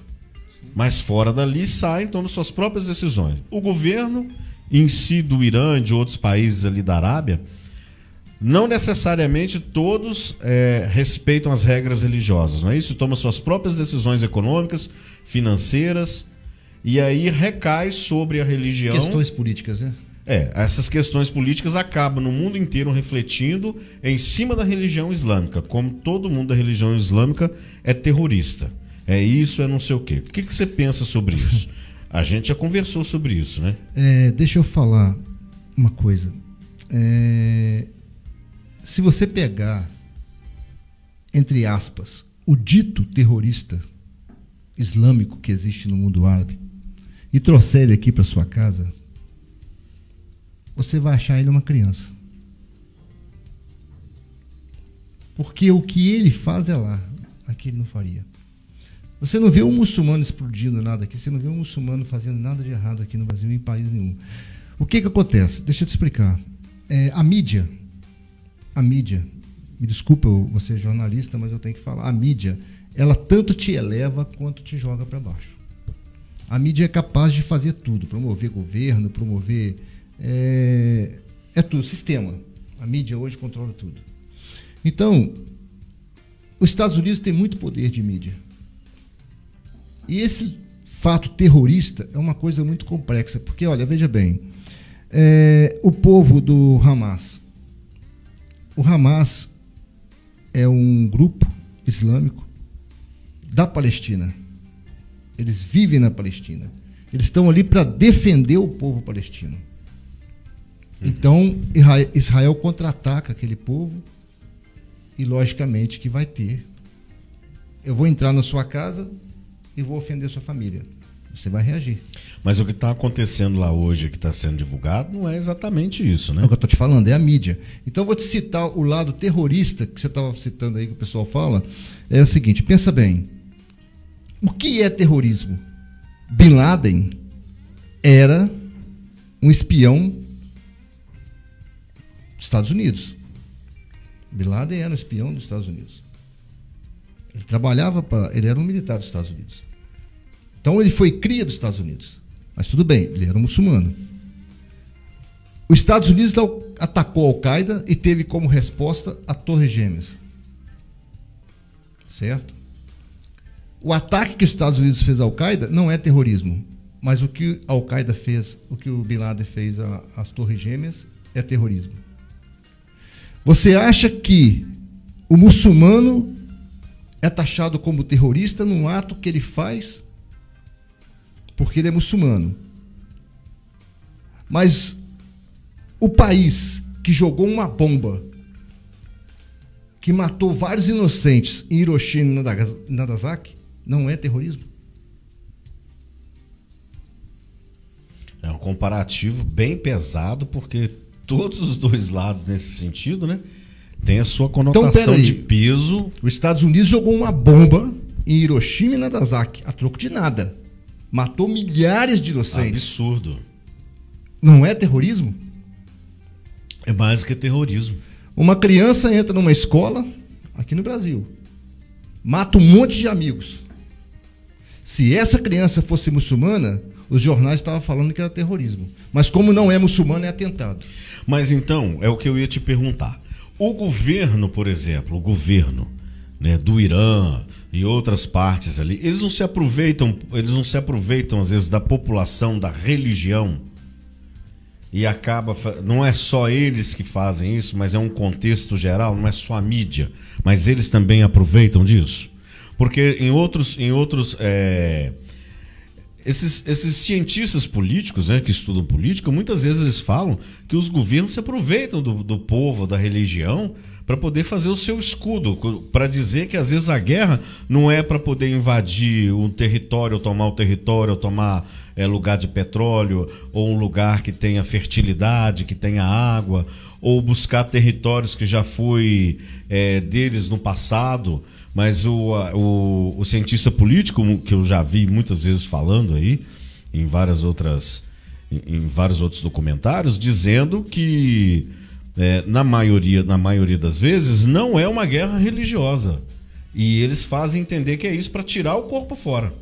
Mas fora dali saem tomando suas próprias decisões. O governo em si do Irã, de outros países ali da Arábia, não necessariamente todos é, respeitam as regras religiosas, não é isso? Toma suas próprias decisões econômicas, financeiras, e aí recai sobre a religião. Questões políticas, né? É, essas questões políticas acabam no mundo inteiro refletindo em cima da religião islâmica, como todo mundo da religião islâmica é terrorista. É isso, é não sei o quê. O que, que você pensa sobre <laughs> isso? A gente já conversou sobre isso, né? É, deixa eu falar uma coisa. É, se você pegar, entre aspas, o dito terrorista islâmico que existe no mundo árabe, e trouxer ele aqui para sua casa, você vai achar ele uma criança. Porque o que ele faz é lá, aqui ele não faria. Você não vê um muçulmano explodindo nada aqui, você não vê um muçulmano fazendo nada de errado aqui no Brasil, em país nenhum. O que que acontece? Deixa eu te explicar. É, a mídia, a mídia, me desculpa você é jornalista, mas eu tenho que falar, a mídia, ela tanto te eleva quanto te joga para baixo. A mídia é capaz de fazer tudo, promover governo, promover. É, é tudo, sistema. A mídia hoje controla tudo. Então, os Estados Unidos têm muito poder de mídia. E esse fato terrorista é uma coisa muito complexa, porque, olha, veja bem, É, o povo do Hamas. O Hamas é um grupo islâmico da Palestina. Eles vivem na Palestina. Eles estão ali para defender o povo palestino. Então, Israel contra-ataca aquele povo e, logicamente, que vai ter. Eu vou entrar na sua casa e vou ofender sua família. Você vai reagir. Mas o que está acontecendo lá hoje, que está sendo divulgado, não é exatamente isso, né? É o que eu estou te falando, é a mídia. Então, eu vou te citar o lado terrorista que você estava citando aí, que o pessoal fala. É o seguinte: pensa bem. O que é terrorismo? Bin Laden era um espião dos Estados Unidos. Bin Laden era um espião dos Estados Unidos. Ele trabalhava para. Ele era um militar dos Estados Unidos. Então ele foi cria dos Estados Unidos. Mas tudo bem, ele era um muçulmano. Os Estados Unidos atacou a Al-Qaeda e teve como resposta a Torre Gêmeas. Certo? O ataque que os Estados Unidos fez à Al-Qaeda não é terrorismo, mas o que a Al-Qaeda fez, o que o Bin Laden fez às Torres Gêmeas é terrorismo. Você acha que o muçulmano é taxado como terrorista num ato que ele faz porque ele é muçulmano? Mas o país que jogou uma bomba que matou vários inocentes em Hiroshima e Nagasaki não é terrorismo? É um comparativo bem pesado, porque todos os dois lados nesse sentido, né? Tem a sua conotação então, de peso. Os Estados Unidos jogou uma bomba em Hiroshima e Nagasaki, a troco de nada. Matou milhares de inocentes. Absurdo. Não é terrorismo? É mais do que terrorismo. Uma criança entra numa escola, aqui no Brasil, mata um monte de amigos. Se essa criança fosse muçulmana, os jornais estavam falando que era terrorismo. Mas como não é muçulmano, é atentado. Mas então, é o que eu ia te perguntar. O governo, por exemplo, o governo né, do Irã e outras partes ali, eles não se aproveitam, eles não se aproveitam às vezes da população, da religião e acaba não é só eles que fazem isso, mas é um contexto geral, não é só a mídia, mas eles também aproveitam disso. Porque em outros. Em outros é, esses, esses cientistas políticos né, que estudam política, muitas vezes eles falam que os governos se aproveitam do, do povo, da religião, para poder fazer o seu escudo, para dizer que às vezes a guerra não é para poder invadir um território, tomar o território, tomar é, lugar de petróleo, ou um lugar que tenha fertilidade, que tenha água, ou buscar territórios que já foi é, deles no passado. Mas o, o, o cientista político, que eu já vi muitas vezes falando aí, em várias outras em, vários outros documentários, dizendo que é, na, maioria, na maioria das vezes não é uma guerra religiosa. E eles fazem entender que é isso para tirar o corpo fora.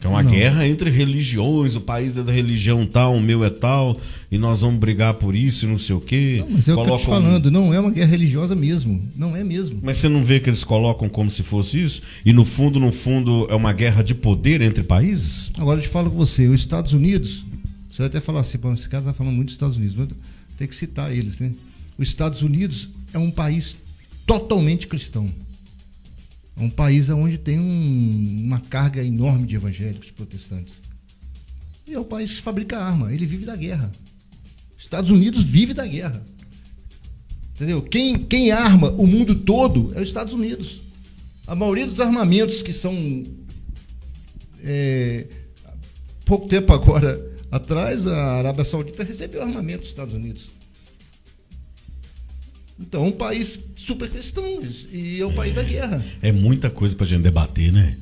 Que é uma não. guerra entre religiões, o país é da religião tal, o meu é tal, e nós vamos brigar por isso e não sei o quê. Não, mas é o que eu tô falando, não é uma guerra religiosa mesmo. Não é mesmo. Mas você não vê que eles colocam como se fosse isso? E no fundo, no fundo, é uma guerra de poder entre países? Agora eu te falo com você, os Estados Unidos, você vai até falar assim, esse cara tá falando muito dos Estados Unidos, mas tem que citar eles, né? Os Estados Unidos é um país totalmente cristão. É um país onde tem um, uma carga enorme de evangélicos protestantes. E é o país que fabrica arma, ele vive da guerra. Estados Unidos vive da guerra. Entendeu? Quem, quem arma o mundo todo é os Estados Unidos. A maioria dos armamentos que são. É, pouco tempo agora atrás, a Arábia Saudita recebeu armamento dos Estados Unidos. Então, um país super cristão e é o país da guerra. É muita coisa pra gente debater, né?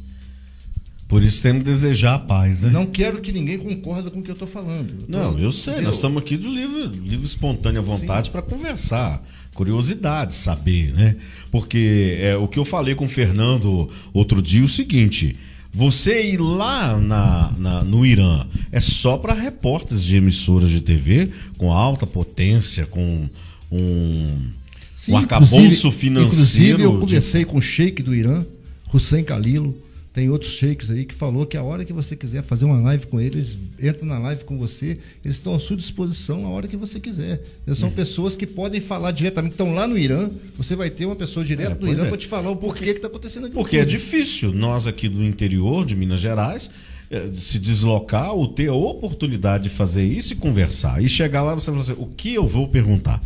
Por isso temos que desejar a paz, né? Não quero que ninguém concorde com o que eu estou falando. Eu tô, não, eu sei, entendeu? nós estamos aqui do livro, livro espontânea vontade para conversar. Curiosidade, saber, né? Porque é, o que eu falei com o Fernando outro dia é o seguinte: você ir lá na, na no Irã é só para repórteres de emissoras de TV com alta potência, com um Sim, um arcabouço financeiro. Inclusive, eu conversei de... com o sheik do Irã, Hussein Kalilo, Tem outros sheiks aí que falou que a hora que você quiser fazer uma live com eles, entra na live com você, eles estão à sua disposição a hora que você quiser. Eles são uhum. pessoas que podem falar diretamente, estão lá no Irã, você vai ter uma pessoa direto é, do Irã é. para te falar o porquê que está acontecendo aqui. Porque é difícil, nós aqui do interior de Minas Gerais, eh, se deslocar ou ter a oportunidade de fazer isso e conversar. E chegar lá você vai falar assim, o que eu vou perguntar?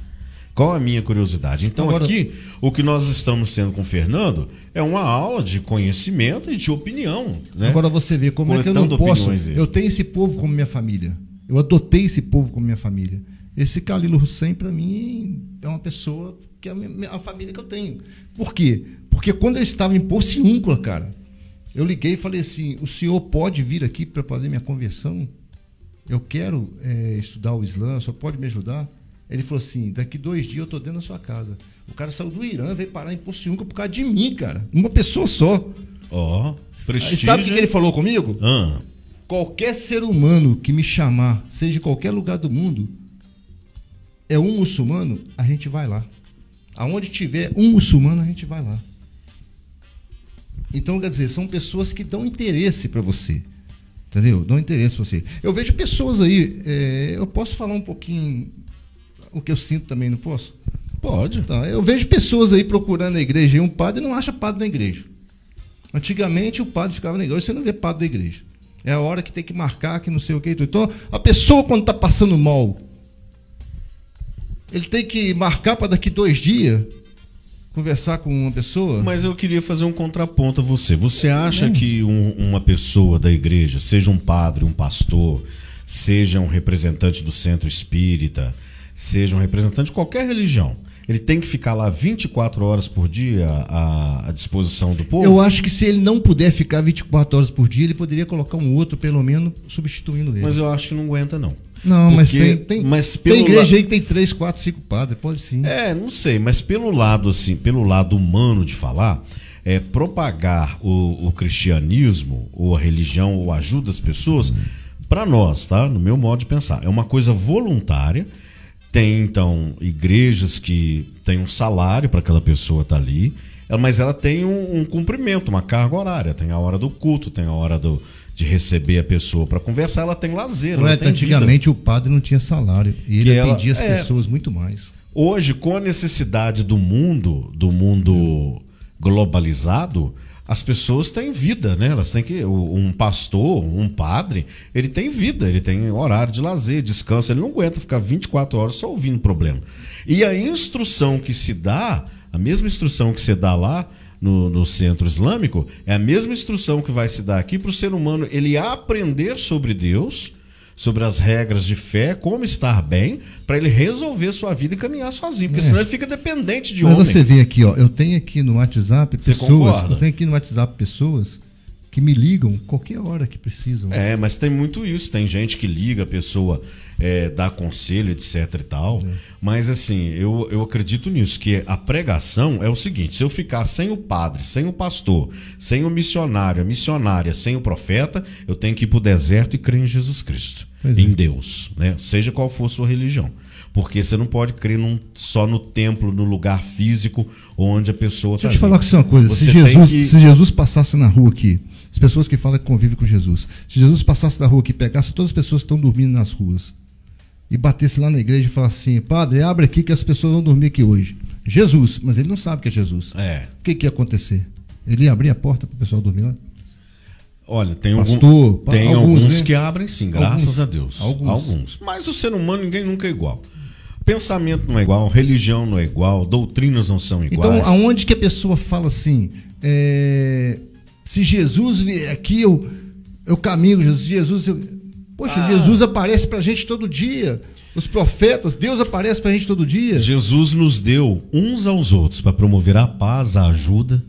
Qual a minha curiosidade? Então, Agora... aqui, o que nós estamos tendo com o Fernando é uma aula de conhecimento e de opinião. Né? Agora você vê como é que eu não posso. Eu tenho esse povo como minha família. Eu adotei esse povo como minha família. Esse Calilo Hussein, para mim, é uma pessoa que é a, minha, a, família que eu tenho. Por quê? Porque quando eu estava em Porciúncula, cara, eu liguei e falei assim: o senhor pode vir aqui para fazer minha conversão? Eu quero é, estudar o Islã, só pode me ajudar? Ele falou assim: daqui dois dias eu tô dentro da sua casa. O cara saiu do Irã, veio parar em Porciúncula por causa de mim, cara. Uma pessoa só. Ó, oh, prestígio. sabe o que ele falou comigo? Ah. Qualquer ser humano que me chamar, seja de qualquer lugar do mundo, é um muçulmano, a gente vai lá. Aonde tiver um muçulmano, a gente vai lá. Então, quer dizer, são pessoas que dão interesse para você. Entendeu? Dão interesse para você. Eu vejo pessoas aí, é, eu posso falar um pouquinho o que eu sinto também, não posso? Pode. Tá. Eu vejo pessoas aí procurando a igreja e um padre não acha padre na igreja. Antigamente o padre ficava na igreja, você não vê padre da igreja. É a hora que tem que marcar, que não sei o que. Então, a pessoa quando está passando mal, ele tem que marcar para daqui dois dias conversar com uma pessoa. Mas eu queria fazer um contraponto a você. Você acha que um, uma pessoa da igreja, seja um padre, um pastor, seja um representante do centro espírita, seja um representante de qualquer religião, ele tem que ficar lá 24 horas por dia à, à, disposição do povo? Eu acho que se ele não puder ficar 24 horas por dia, ele poderia colocar um outro, pelo menos, substituindo ele. Mas eu acho que não aguenta, não. Não, Porque, mas tem, tem, mas tem igreja la... aí que tem 3, 4, 5 padres, pode sim. É, não sei, mas pelo lado, assim, pelo lado humano de falar, é, propagar o, o cristianismo, ou a religião, ou ajuda as pessoas, para nós, tá? No meu modo de pensar, é uma coisa voluntária tem, então, igrejas que têm um salário para aquela pessoa estar tá ali, mas ela tem um, um, cumprimento, uma carga horária. Tem a hora do culto, tem a hora do, de receber a pessoa para conversar, ela tem lazer. É, antigamente vida. o padre não tinha salário e ele ela, atendia as é, pessoas muito mais. Hoje, com a necessidade do mundo, do mundo globalizado, as pessoas têm vida, né? Elas têm que. Um pastor, um padre, ele tem vida, ele tem horário de lazer, descansa, ele não aguenta ficar 24 horas só ouvindo problema. E a instrução que se dá, a mesma instrução que se dá lá no, no centro islâmico, é a mesma instrução que vai se dar aqui para o ser humano ele aprender sobre Deus sobre as regras de fé, como estar bem, para ele resolver sua vida e caminhar sozinho, porque é. senão ele fica dependente de Mas homem. você vê aqui, ó, eu tenho aqui no WhatsApp pessoas, eu tenho aqui no WhatsApp pessoas que me ligam qualquer hora que precisam. É, mas tem muito isso. Tem gente que liga, a pessoa é, dá conselho, etc e tal. É. Mas assim, eu, eu acredito nisso, que a pregação é o seguinte: se eu ficar sem o padre, sem o pastor, sem o missionário, a missionária, sem o profeta, eu tenho que ir para o deserto e crer em Jesus Cristo, pois em é. Deus, né? seja qual for a sua religião. Porque você não pode crer num, só no templo, no lugar físico onde a pessoa está. Deixa eu te falar uma coisa: se Jesus, que... se Jesus passasse na rua aqui pessoas que falam que convivem com Jesus. Se Jesus passasse da rua aqui e pegasse todas as pessoas que estão dormindo nas ruas e batesse lá na igreja e falasse assim: Padre, abre aqui que as pessoas vão dormir aqui hoje. Jesus, mas ele não sabe que é Jesus. É. O que, que ia acontecer? Ele ia abrir a porta para o pessoal dormir lá? Olha, tem, Pastor, algum, tem alguns, alguns que abrem sim, graças alguns, a Deus. Alguns. alguns. Mas o ser humano, ninguém nunca é igual. Pensamento não é igual, religião não é igual, doutrinas não são então, iguais. Então, aonde que a pessoa fala assim, é, se Jesus vier aqui, eu, eu caminho, Jesus. Jesus eu... Poxa, ah. Jesus aparece para a gente todo dia. Os profetas, Deus aparece para a gente todo dia. Jesus nos deu uns aos outros para promover a paz, a ajuda.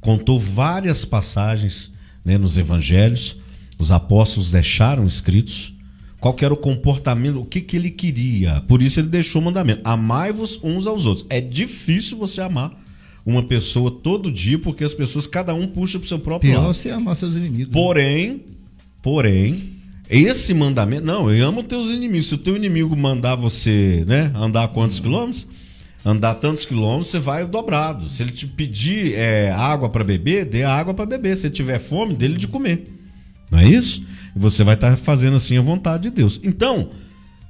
Contou várias passagens né, nos evangelhos. Os apóstolos deixaram escritos qual era o comportamento, o que, que ele queria. Por isso ele deixou o mandamento: amai-vos uns aos outros. É difícil você amar uma pessoa todo dia, porque as pessoas, cada um puxa pro seu próprio Pior lado. você amar seus inimigos. Né? Porém, porém, esse mandamento, não, eu amo teus inimigos. Se o teu inimigo mandar você, né, andar quantos quilômetros, andar tantos quilômetros, você vai dobrado. Se ele te pedir é, água para beber, dê água para beber. Se ele tiver fome, dê ele de comer. Não é isso? Você vai estar tá fazendo assim a vontade de Deus. Então,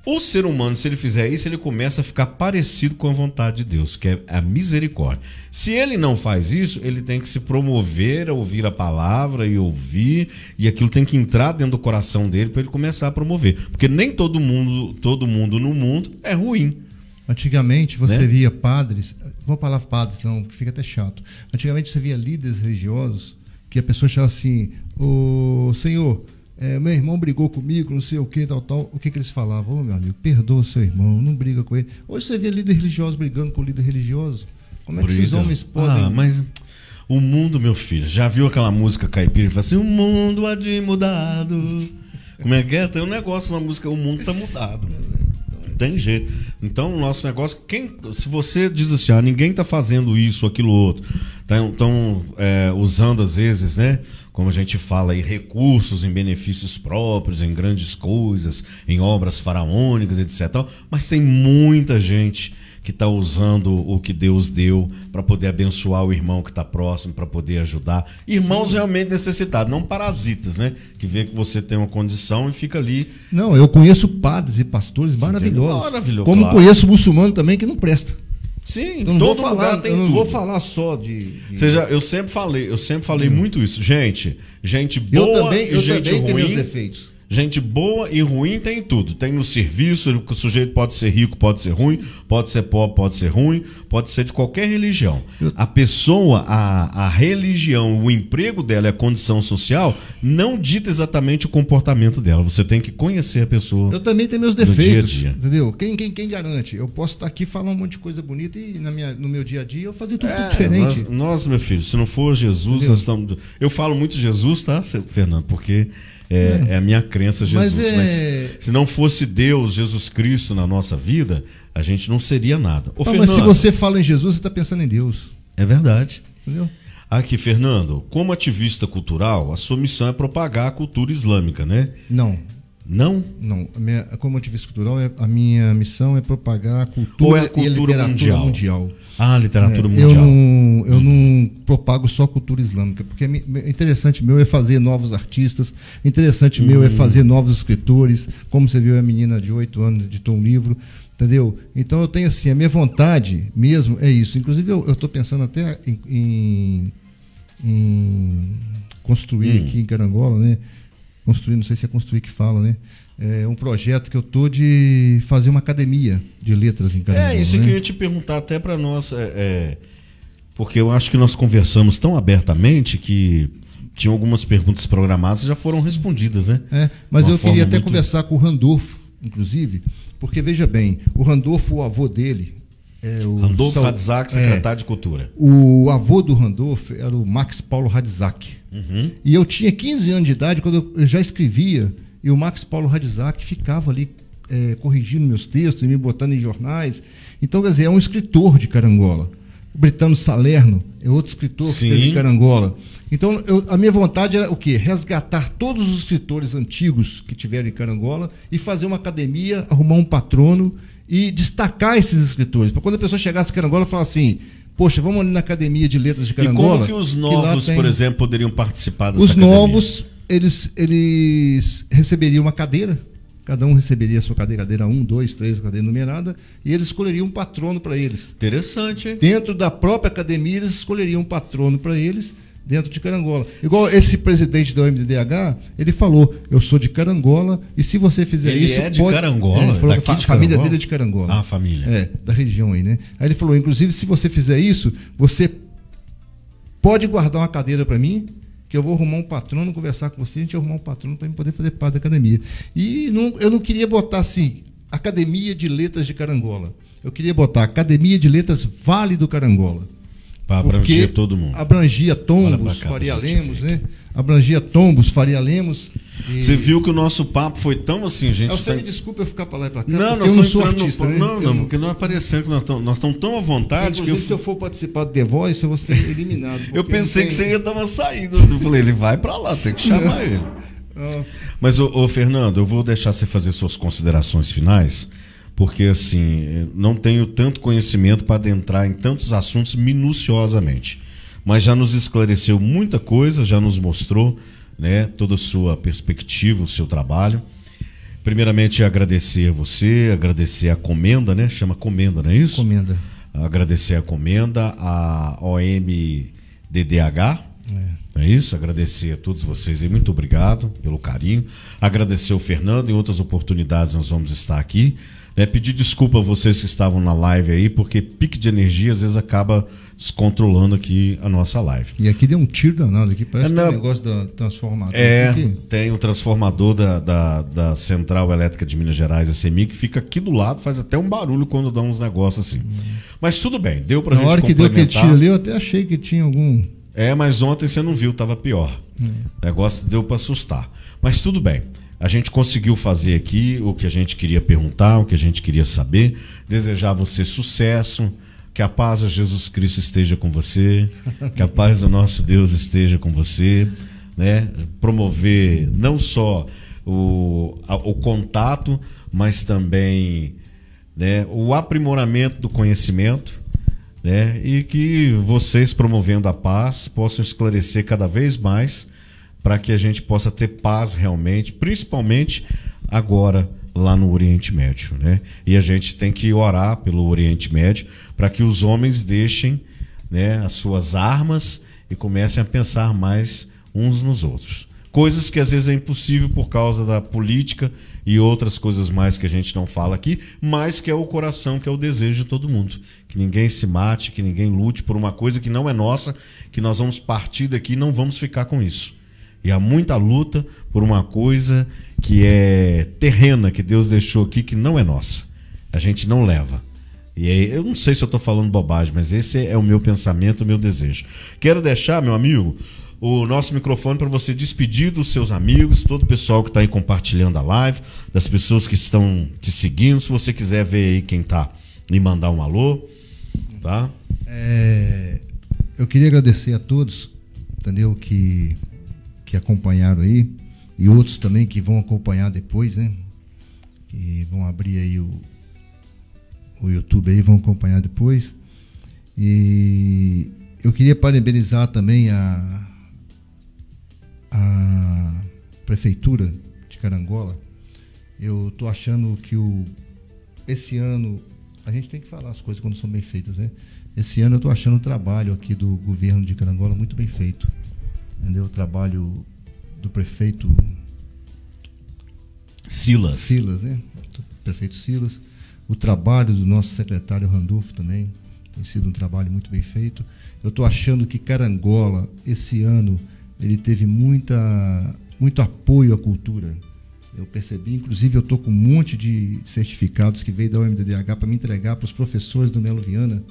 o ser humano, se ele fizer isso, ele começa a ficar parecido com a vontade de Deus, que é a misericórdia. Se ele não faz isso, ele tem que se promover a ouvir a palavra e ouvir, e aquilo tem que entrar dentro do coração dele para ele começar a promover. Porque nem todo mundo, todo mundo no mundo é ruim. Antigamente você né? via padres, vou falar padres não, fica até chato. Antigamente você via líderes religiosos que a pessoa achava assim: "O Senhor, é, meu irmão brigou comigo, não sei o que, tal, tal. O que, que eles falavam? Ô, oh, meu amigo, perdoa seu irmão, não briga com ele. Hoje você vê líder religioso brigando com líder religioso. Como é que esses homens podem. Ah, mas o mundo, meu filho, já viu aquela música caipira que fala assim: o mundo há de mudado. Como é que é? Tem um negócio na música, o mundo tá mudado. Tem jeito. Então, o nosso negócio, quem, se você diz assim, ah, ninguém tá fazendo isso, aquilo, outro, estão é, usando às vezes, né? Como a gente fala aí, recursos em benefícios próprios, em grandes coisas, em obras faraônicas, etc. Mas tem muita gente que está usando o que Deus deu para poder abençoar o irmão que está próximo, para poder ajudar. Irmãos Sim. realmente necessitados, não parasitas, né? Que vê que você tem uma condição e fica ali. Não, eu conheço padres e pastores maravilhosos. Maravilhoso, como claro. conheço muçulmano também que não presta. Sim, eu todo falar, lugar tem eu não tudo. vou falar só de. de... Seja, eu sempre falei, eu sempre falei hum. muito isso. Gente, gente boa eu também, e eu gente também ruim. Tenho meus defeitos. Gente boa e ruim tem tudo. Tem no serviço, o sujeito pode ser rico, pode ser ruim, pode ser pobre, pode ser ruim, pode ser de qualquer religião. A pessoa, a, a religião, o emprego dela, a condição social, não dita exatamente o comportamento dela. Você tem que conhecer a pessoa. Eu também tenho meus defeitos, dia dia. entendeu? Quem, quem, quem garante? Eu posso estar aqui falando um monte de coisa bonita e na minha, no meu dia a dia eu fazer tudo, é, tudo diferente. Nós, nós, meu filho, se não for Jesus, nós estamos. Eu falo muito Jesus, tá, Fernando? Porque é, é, a minha crença, Jesus. Mas, é... Mas, se não fosse Deus, Jesus Cristo na nossa vida, a gente não seria nada. Ô, Fernando, mas se você fala em Jesus, você está pensando em Deus. É verdade. Entendeu? Aqui, Fernando, como ativista cultural, a sua missão é propagar a cultura islâmica, né? Não. Não? Não. Minha, como ativista cultural, é, a minha missão é propagar a cultura, Ou é a cultura e a literatura mundial. mundial. Ah, literatura é, mundial. Eu não, eu não propago só cultura islâmica, porque é interessante meu é fazer novos artistas, interessante meu é hum. fazer novos escritores, como você viu a menina de oito anos editou um livro, entendeu? Então eu tenho assim, a minha vontade mesmo é isso. Inclusive eu estou pensando até em, em, em construir hum. aqui em Carangola, né? Construir, não sei se é construir que fala, né? é, um projeto que eu tô de fazer uma academia de letras em Carangola. É, isso né? que eu ia te perguntar até para nós, é, é, porque eu acho que nós conversamos tão abertamente que tinham algumas perguntas programadas já foram respondidas, né? É, mas eu queria até muito... conversar com o Randolfo, inclusive, porque veja bem, o Randolfo, o avô dele, é o Randolfo Sal... Radzak, secretário é, de Cultura. O avô do Randolfo era o Max Paulo Radzak. Uhum. E eu tinha 15 anos de idade quando eu já escrevia e o Max Paulo Radzak ficava ali é, corrigindo meus textos e me botando em jornais. Então, quer dizer, é um escritor de Carangola. Britano Salerno é outro escritor Sim. que teve em Carangola. Então, eu, a minha vontade era o quê? Resgatar todos os escritores antigos que tiveram em Carangola e fazer uma academia, arrumar um patrono e destacar esses escritores. Para quando a pessoa chegasse em Carangola, falar assim: Poxa, vamos ali na Academia de Letras de Carangola. E como que os novos, que tem... por exemplo, poderiam participar dessa Os academia? novos eles, eles receberiam uma cadeira, cada um receberia sua cadeira, cadeira 1, 2, 3, cadeira numerada, e eles escolheriam um patrono para eles. Interessante, hein? Dentro da própria academia, eles escolheriam um patrono para eles, dentro de Carangola. Igual esse presidente da OMDDH, ele falou: Eu sou de Carangola, e se você fizer ele isso. Ele é de pode... Carangola? É, falou Daqui a de família dele é de Carangola. Ah, família. É, da região aí, né? Aí ele falou: Inclusive, se você fizer isso, você pode guardar uma cadeira para mim que eu vou arrumar um patrono, conversar com você, a gente arrumar um patrono para poder fazer parte da academia. E não, eu não queria botar assim, Academia de Letras de Carangola. Eu queria botar Academia de Letras Vale do Carangola. Para abranger todo mundo. Abrangia Tombos, cá, Faria Lemos, né? Abrangia Tombos, Faria Lemos. E... Você viu que o nosso papo foi tão assim, gente. Você tá... me desculpa eu ficar para lá e para cá. Não, nós eu não sou artista. No... Né? Não, não, porque não é parecendo que nós estamos, nós estamos tão à vontade Inclusive, que. Eu... se eu for participar do The Voice, eu vou ser <laughs> eliminado. eu pensei tem... que você ia dar uma saída. Eu falei, ele vai para lá, tem que chamar <laughs> ele. Ah. Mas, ô, ô, Fernando, eu vou deixar você fazer suas considerações finais porque assim, não tenho tanto conhecimento para adentrar em tantos assuntos minuciosamente. Mas já nos esclareceu muita coisa, já nos mostrou né, toda a sua perspectiva, o seu trabalho. Primeiramente, agradecer a você, agradecer a Comenda, né? Chama Comenda, não é isso? Comenda. Agradecer a Comenda, a OMDDH, é. é isso? Agradecer a todos vocês e muito obrigado pelo carinho. Agradecer o Fernando, em outras oportunidades nós vamos estar aqui. É, pedir desculpa a vocês que estavam na live aí, porque pique de energia às vezes acaba descontrolando aqui a nossa live. E aqui deu um tiro danado aqui, parece é, que tem um negócio da transformadora. É, tem o um transformador da, da, da, Central Elétrica de Minas Gerais, a CEMI, que fica aqui do lado, faz até um barulho quando dá uns negócios assim. Hum. Mas tudo bem, deu pra Na gente hora que deu aquele tiro ali, eu até achei que tinha algum... É, mas ontem você não viu, tava pior. Hum. O negócio deu para assustar. Mas tudo bem. A gente conseguiu fazer aqui o que a gente queria perguntar, o que a gente queria saber. Desejar você sucesso, que a paz de Jesus Cristo esteja com você, que a paz do nosso Deus esteja com você, né? Promover não só o, a, o contato, mas também né, o aprimoramento do conhecimento, né? E que vocês promovendo a paz possam esclarecer cada vez mais para que a gente possa ter paz realmente, principalmente agora lá no Oriente Médio, né? E a gente tem que orar pelo Oriente Médio para que os homens deixem, né, as suas armas e comecem a pensar mais uns nos outros. Coisas que às vezes é impossível por causa da política e outras coisas mais que a gente não fala aqui, mas que é o coração, que é o desejo de todo mundo. Que ninguém se mate, que ninguém lute por uma coisa que não é nossa, que nós vamos partir daqui e não vamos ficar com isso. E há muita luta por uma coisa que é terrena, que Deus deixou aqui, que não é nossa. A gente não leva. E aí, eu não sei se eu estou falando bobagem, mas esse é o meu pensamento, o meu desejo. Quero deixar, meu amigo, o nosso microfone para você despedir dos seus amigos, todo o pessoal que está aí compartilhando a live, das pessoas que estão te seguindo. Se você quiser ver aí quem está, me mandar um alô, tá? É, eu queria agradecer a todos, entendeu? Que que acompanharam aí e outros também que vão acompanhar depois, né? Que vão abrir aí o, o YouTube aí, vão acompanhar depois. E eu queria parabenizar também a, a Prefeitura de Carangola. Eu tô achando que o, esse ano, a gente tem que falar as coisas quando são bem feitas, né? Esse ano eu tô achando o trabalho aqui do governo de Carangola muito bem feito entendeu? o trabalho do prefeito Silas. Silas, né? Prefeito Silas. O trabalho do nosso secretário Randolfo também tem sido um trabalho muito bem feito. Eu estou achando que Carangola, esse ano, ele teve muita, muito apoio à cultura. Eu percebi, inclusive eu estou com um monte de certificados que veio da UMDDH para me entregar para os professores do Melo Viana,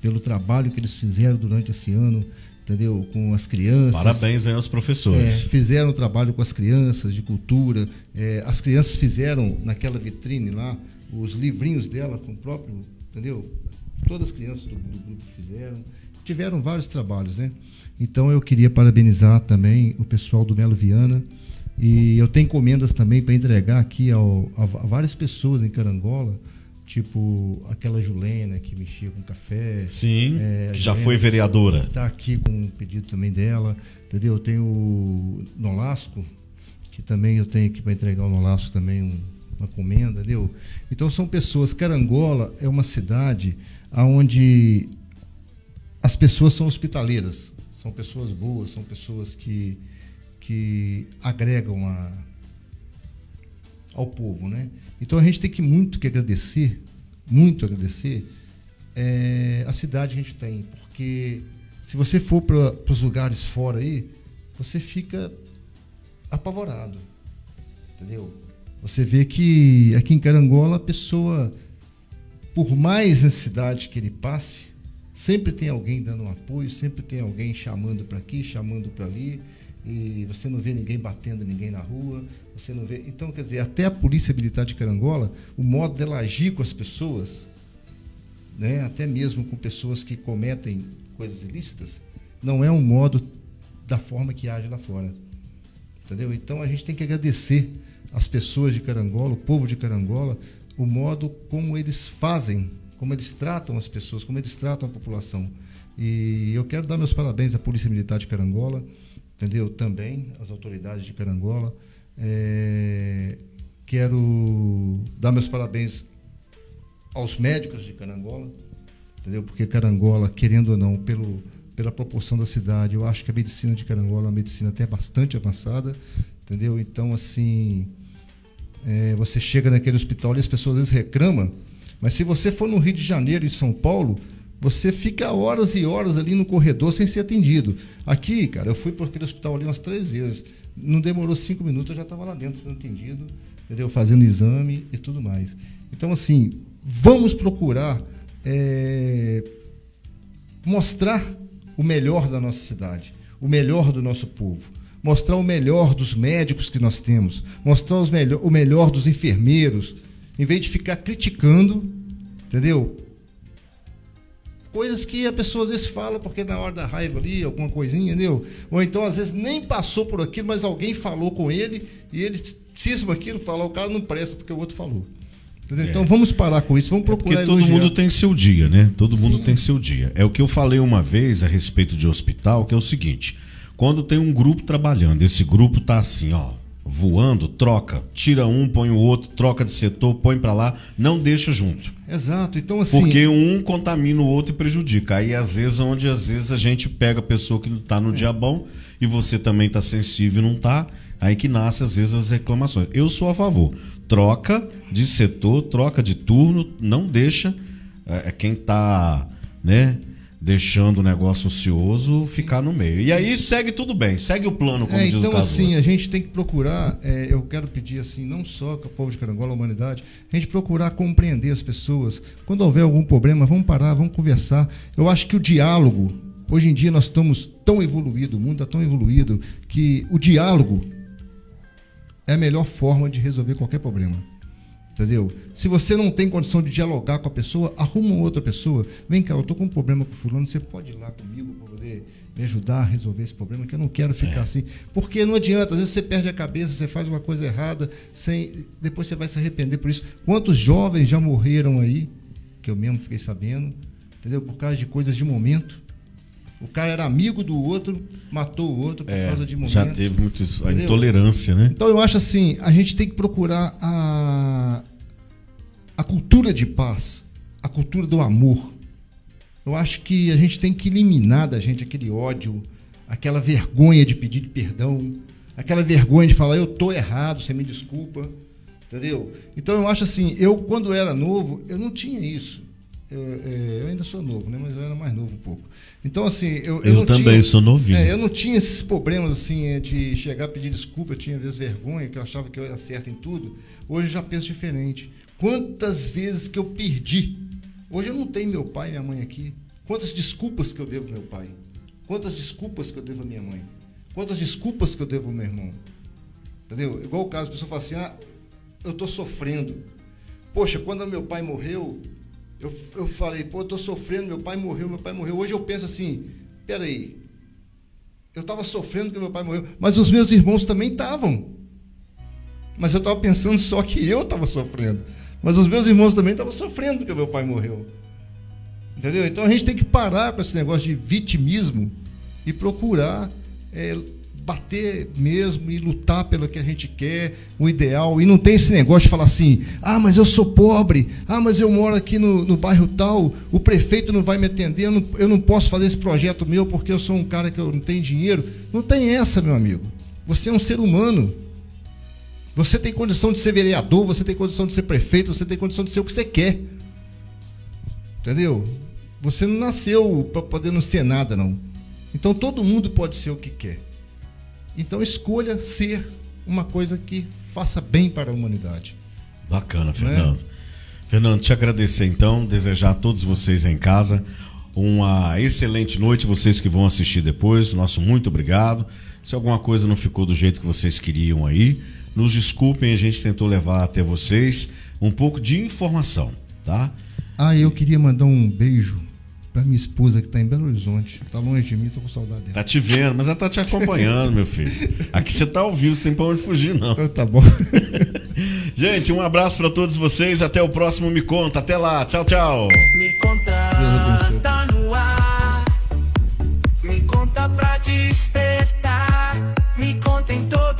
pelo trabalho que eles fizeram durante esse ano entendeu? Com as crianças. Parabéns aí aos professores. É, fizeram trabalho com as crianças de cultura. É, as crianças fizeram naquela vitrine lá os livrinhos dela com o próprio, entendeu? Todas as crianças do, do grupo fizeram. Tiveram vários trabalhos, né? Então eu queria parabenizar também o pessoal do Melo Viana. E eu tenho encomendas também para entregar aqui ao, a, a várias pessoas em Carangola tipo aquela Julena que mexia com café. Sim, é, que já foi vereadora. Está aqui com um pedido também dela, entendeu? Eu tenho o Nolasco, que também eu tenho aqui para entregar o Nolasco também um, uma comenda, entendeu? Então são pessoas. Carangola é uma cidade onde as pessoas são hospitaleiras, são pessoas boas, são pessoas que, que agregam a, ao povo, né? Então a gente tem que muito que agradecer, muito agradecer é, a cidade que a gente tem, porque se você for para os lugares fora aí, você fica apavorado, entendeu? Você vê que aqui em Carangola a pessoa, por mais necessidade que ele passe, sempre tem alguém dando um apoio, sempre tem alguém chamando para aqui, chamando para ali e você não vê ninguém batendo ninguém na rua, você não vê. Então, quer dizer, até a Polícia Militar de Carangola, o modo dela agir com as pessoas, né, até mesmo com pessoas que cometem coisas ilícitas, não é um modo da forma que age lá fora. Entendeu? Então a gente tem que agradecer as pessoas de Carangola, o povo de Carangola, o modo como eles fazem, como eles tratam as pessoas, como eles tratam a população. E eu quero dar meus parabéns à Polícia Militar de Carangola, entendeu? Também às autoridades de Carangola. É, quero dar meus parabéns aos médicos de Carangola, entendeu? Porque Carangola, querendo ou não, pelo, pela proporção da cidade, eu acho que a medicina de Carangola é uma medicina até bastante avançada, entendeu? Então, assim, é, você chega naquele hospital e as pessoas às vezes reclamam, mas se você for no Rio de Janeiro e São Paulo, você fica horas e horas ali no corredor sem ser atendido. Aqui, cara, eu fui por aquele hospital ali umas três vezes. Não demorou cinco minutos, eu já estava lá dentro sendo atendido, entendeu? Fazendo exame e tudo mais. Então, assim, vamos procurar é, mostrar o melhor da nossa cidade, o melhor do nosso povo, mostrar o melhor dos médicos que nós temos, mostrar os melhor, o melhor dos enfermeiros, em vez de ficar criticando, entendeu? Coisas que a pessoa às vezes fala porque na hora da raiva ali, alguma coisinha, entendeu? Ou então às vezes nem passou por aquilo, mas alguém falou com ele e ele cisma aquilo, fala, o cara não presta porque o outro falou. É. Então vamos parar com isso, vamos é procurar. É porque todo elogiar. mundo tem seu dia, né? Todo mundo Sim. tem seu dia. É o que eu falei uma vez a respeito de hospital, que é o seguinte: quando tem um grupo trabalhando, esse grupo tá assim, ó, voando, troca, tira um, põe o outro, troca de setor, põe para lá, não deixa junto. Exato. Então assim, porque um contamina o outro e prejudica. Aí às vezes onde às vezes a gente pega a pessoa que está no é. dia bom e você também está sensível e não está, aí que nasce às vezes as reclamações. Eu sou a favor. Troca de setor, troca de turno, não deixa é, quem está, né, deixando o negócio ocioso ficar no meio. E aí segue tudo bem, segue o plano, como é, diz então, o Então, assim, a gente tem que procurar, é, eu quero pedir, assim, não só com o povo de Carangola, a humanidade, a gente procurar compreender as pessoas. Quando houver algum problema, vamos parar, vamos conversar. Eu acho que o diálogo, hoje em dia nós estamos tão evoluído, o mundo está tão evoluído, que o diálogo é a melhor forma de resolver qualquer problema. Entendeu? Se você não tem condição de dialogar com a pessoa, arruma outra pessoa. Vem cá, eu estou com um problema com o fulano, você pode ir lá comigo para poder me ajudar a resolver esse problema, que eu não quero ficar é. assim. Porque não adianta, às vezes você perde a cabeça, você faz uma coisa errada, sem, depois você vai se arrepender por isso. Quantos jovens já morreram aí, que eu mesmo fiquei sabendo, entendeu? Por causa de coisas de momento. O cara era amigo do outro, matou o outro por é, causa de momento. Já teve muito isso, a intolerância, né? Então eu acho assim, a gente tem que procurar a, a cultura de paz, a cultura do amor. Eu acho que a gente tem que eliminar da gente aquele ódio, aquela vergonha de pedir perdão, aquela vergonha de falar eu tô errado, você me desculpa, entendeu? Então eu acho assim, eu quando era novo, eu não tinha isso. Eu, é, eu ainda sou novo, né? Mas eu era mais novo um pouco. Então, assim, eu. Eu, eu também tinha, sou novinho. É, eu não tinha esses problemas, assim, é, de chegar a pedir desculpa, eu tinha, às vezes, vergonha, que eu achava que eu era certo em tudo. Hoje eu já penso diferente. Quantas vezes que eu perdi? Hoje eu não tenho meu pai e minha mãe aqui. Quantas desculpas que eu devo ao meu pai? Quantas desculpas que eu devo à minha mãe? Quantas desculpas que eu devo ao meu irmão? Entendeu? Igual o caso, a pessoa fala assim: ah, eu estou sofrendo. Poxa, quando meu pai morreu, eu, eu falei, pô, eu tô sofrendo, meu pai morreu, meu pai morreu. Hoje eu penso assim, peraí, eu estava sofrendo porque meu pai morreu, mas os meus irmãos também estavam. Mas eu estava pensando só que eu estava sofrendo. Mas os meus irmãos também estavam sofrendo porque meu pai morreu. Entendeu? Então a gente tem que parar com esse negócio de vitimismo e procurar é, bater mesmo e lutar pelo que a gente quer, o ideal. E não tem esse negócio de falar assim: ah, mas eu sou pobre, ah, mas eu moro aqui no, no bairro tal, o prefeito não vai me atender, eu não, eu não posso fazer esse projeto meu porque eu sou um cara que eu não tenho dinheiro. Não tem essa, meu amigo. Você é um ser humano. Você tem condição de ser vereador, você tem condição de ser prefeito, você tem condição de ser o que você quer. Entendeu? Você não nasceu para poder não ser nada, não. Então todo mundo pode ser o que quer. Então escolha ser uma coisa que faça bem para a humanidade. Bacana, Fernando. Né? Fernando, te agradecer então, desejar a todos vocês em casa uma excelente noite, vocês que vão assistir depois. Nosso muito obrigado. Se alguma coisa não ficou do jeito que vocês queriam aí, nos desculpem, a gente tentou levar até vocês um pouco de informação, tá? Ah, eu queria mandar um beijo para minha esposa que está em Belo Horizonte. Está longe de mim, estou com saudade dela. Tá te vendo, mas ela tá te acompanhando, meu filho. Aqui você tá ao vivo, você tem para onde fugir, não. Ah, tá bom. <laughs> Gente, um abraço para todos vocês. Até o próximo Me Conta. Até lá. Tchau, tchau. Me conta, tá no ar. Me conta pra despertar. Me conta em todo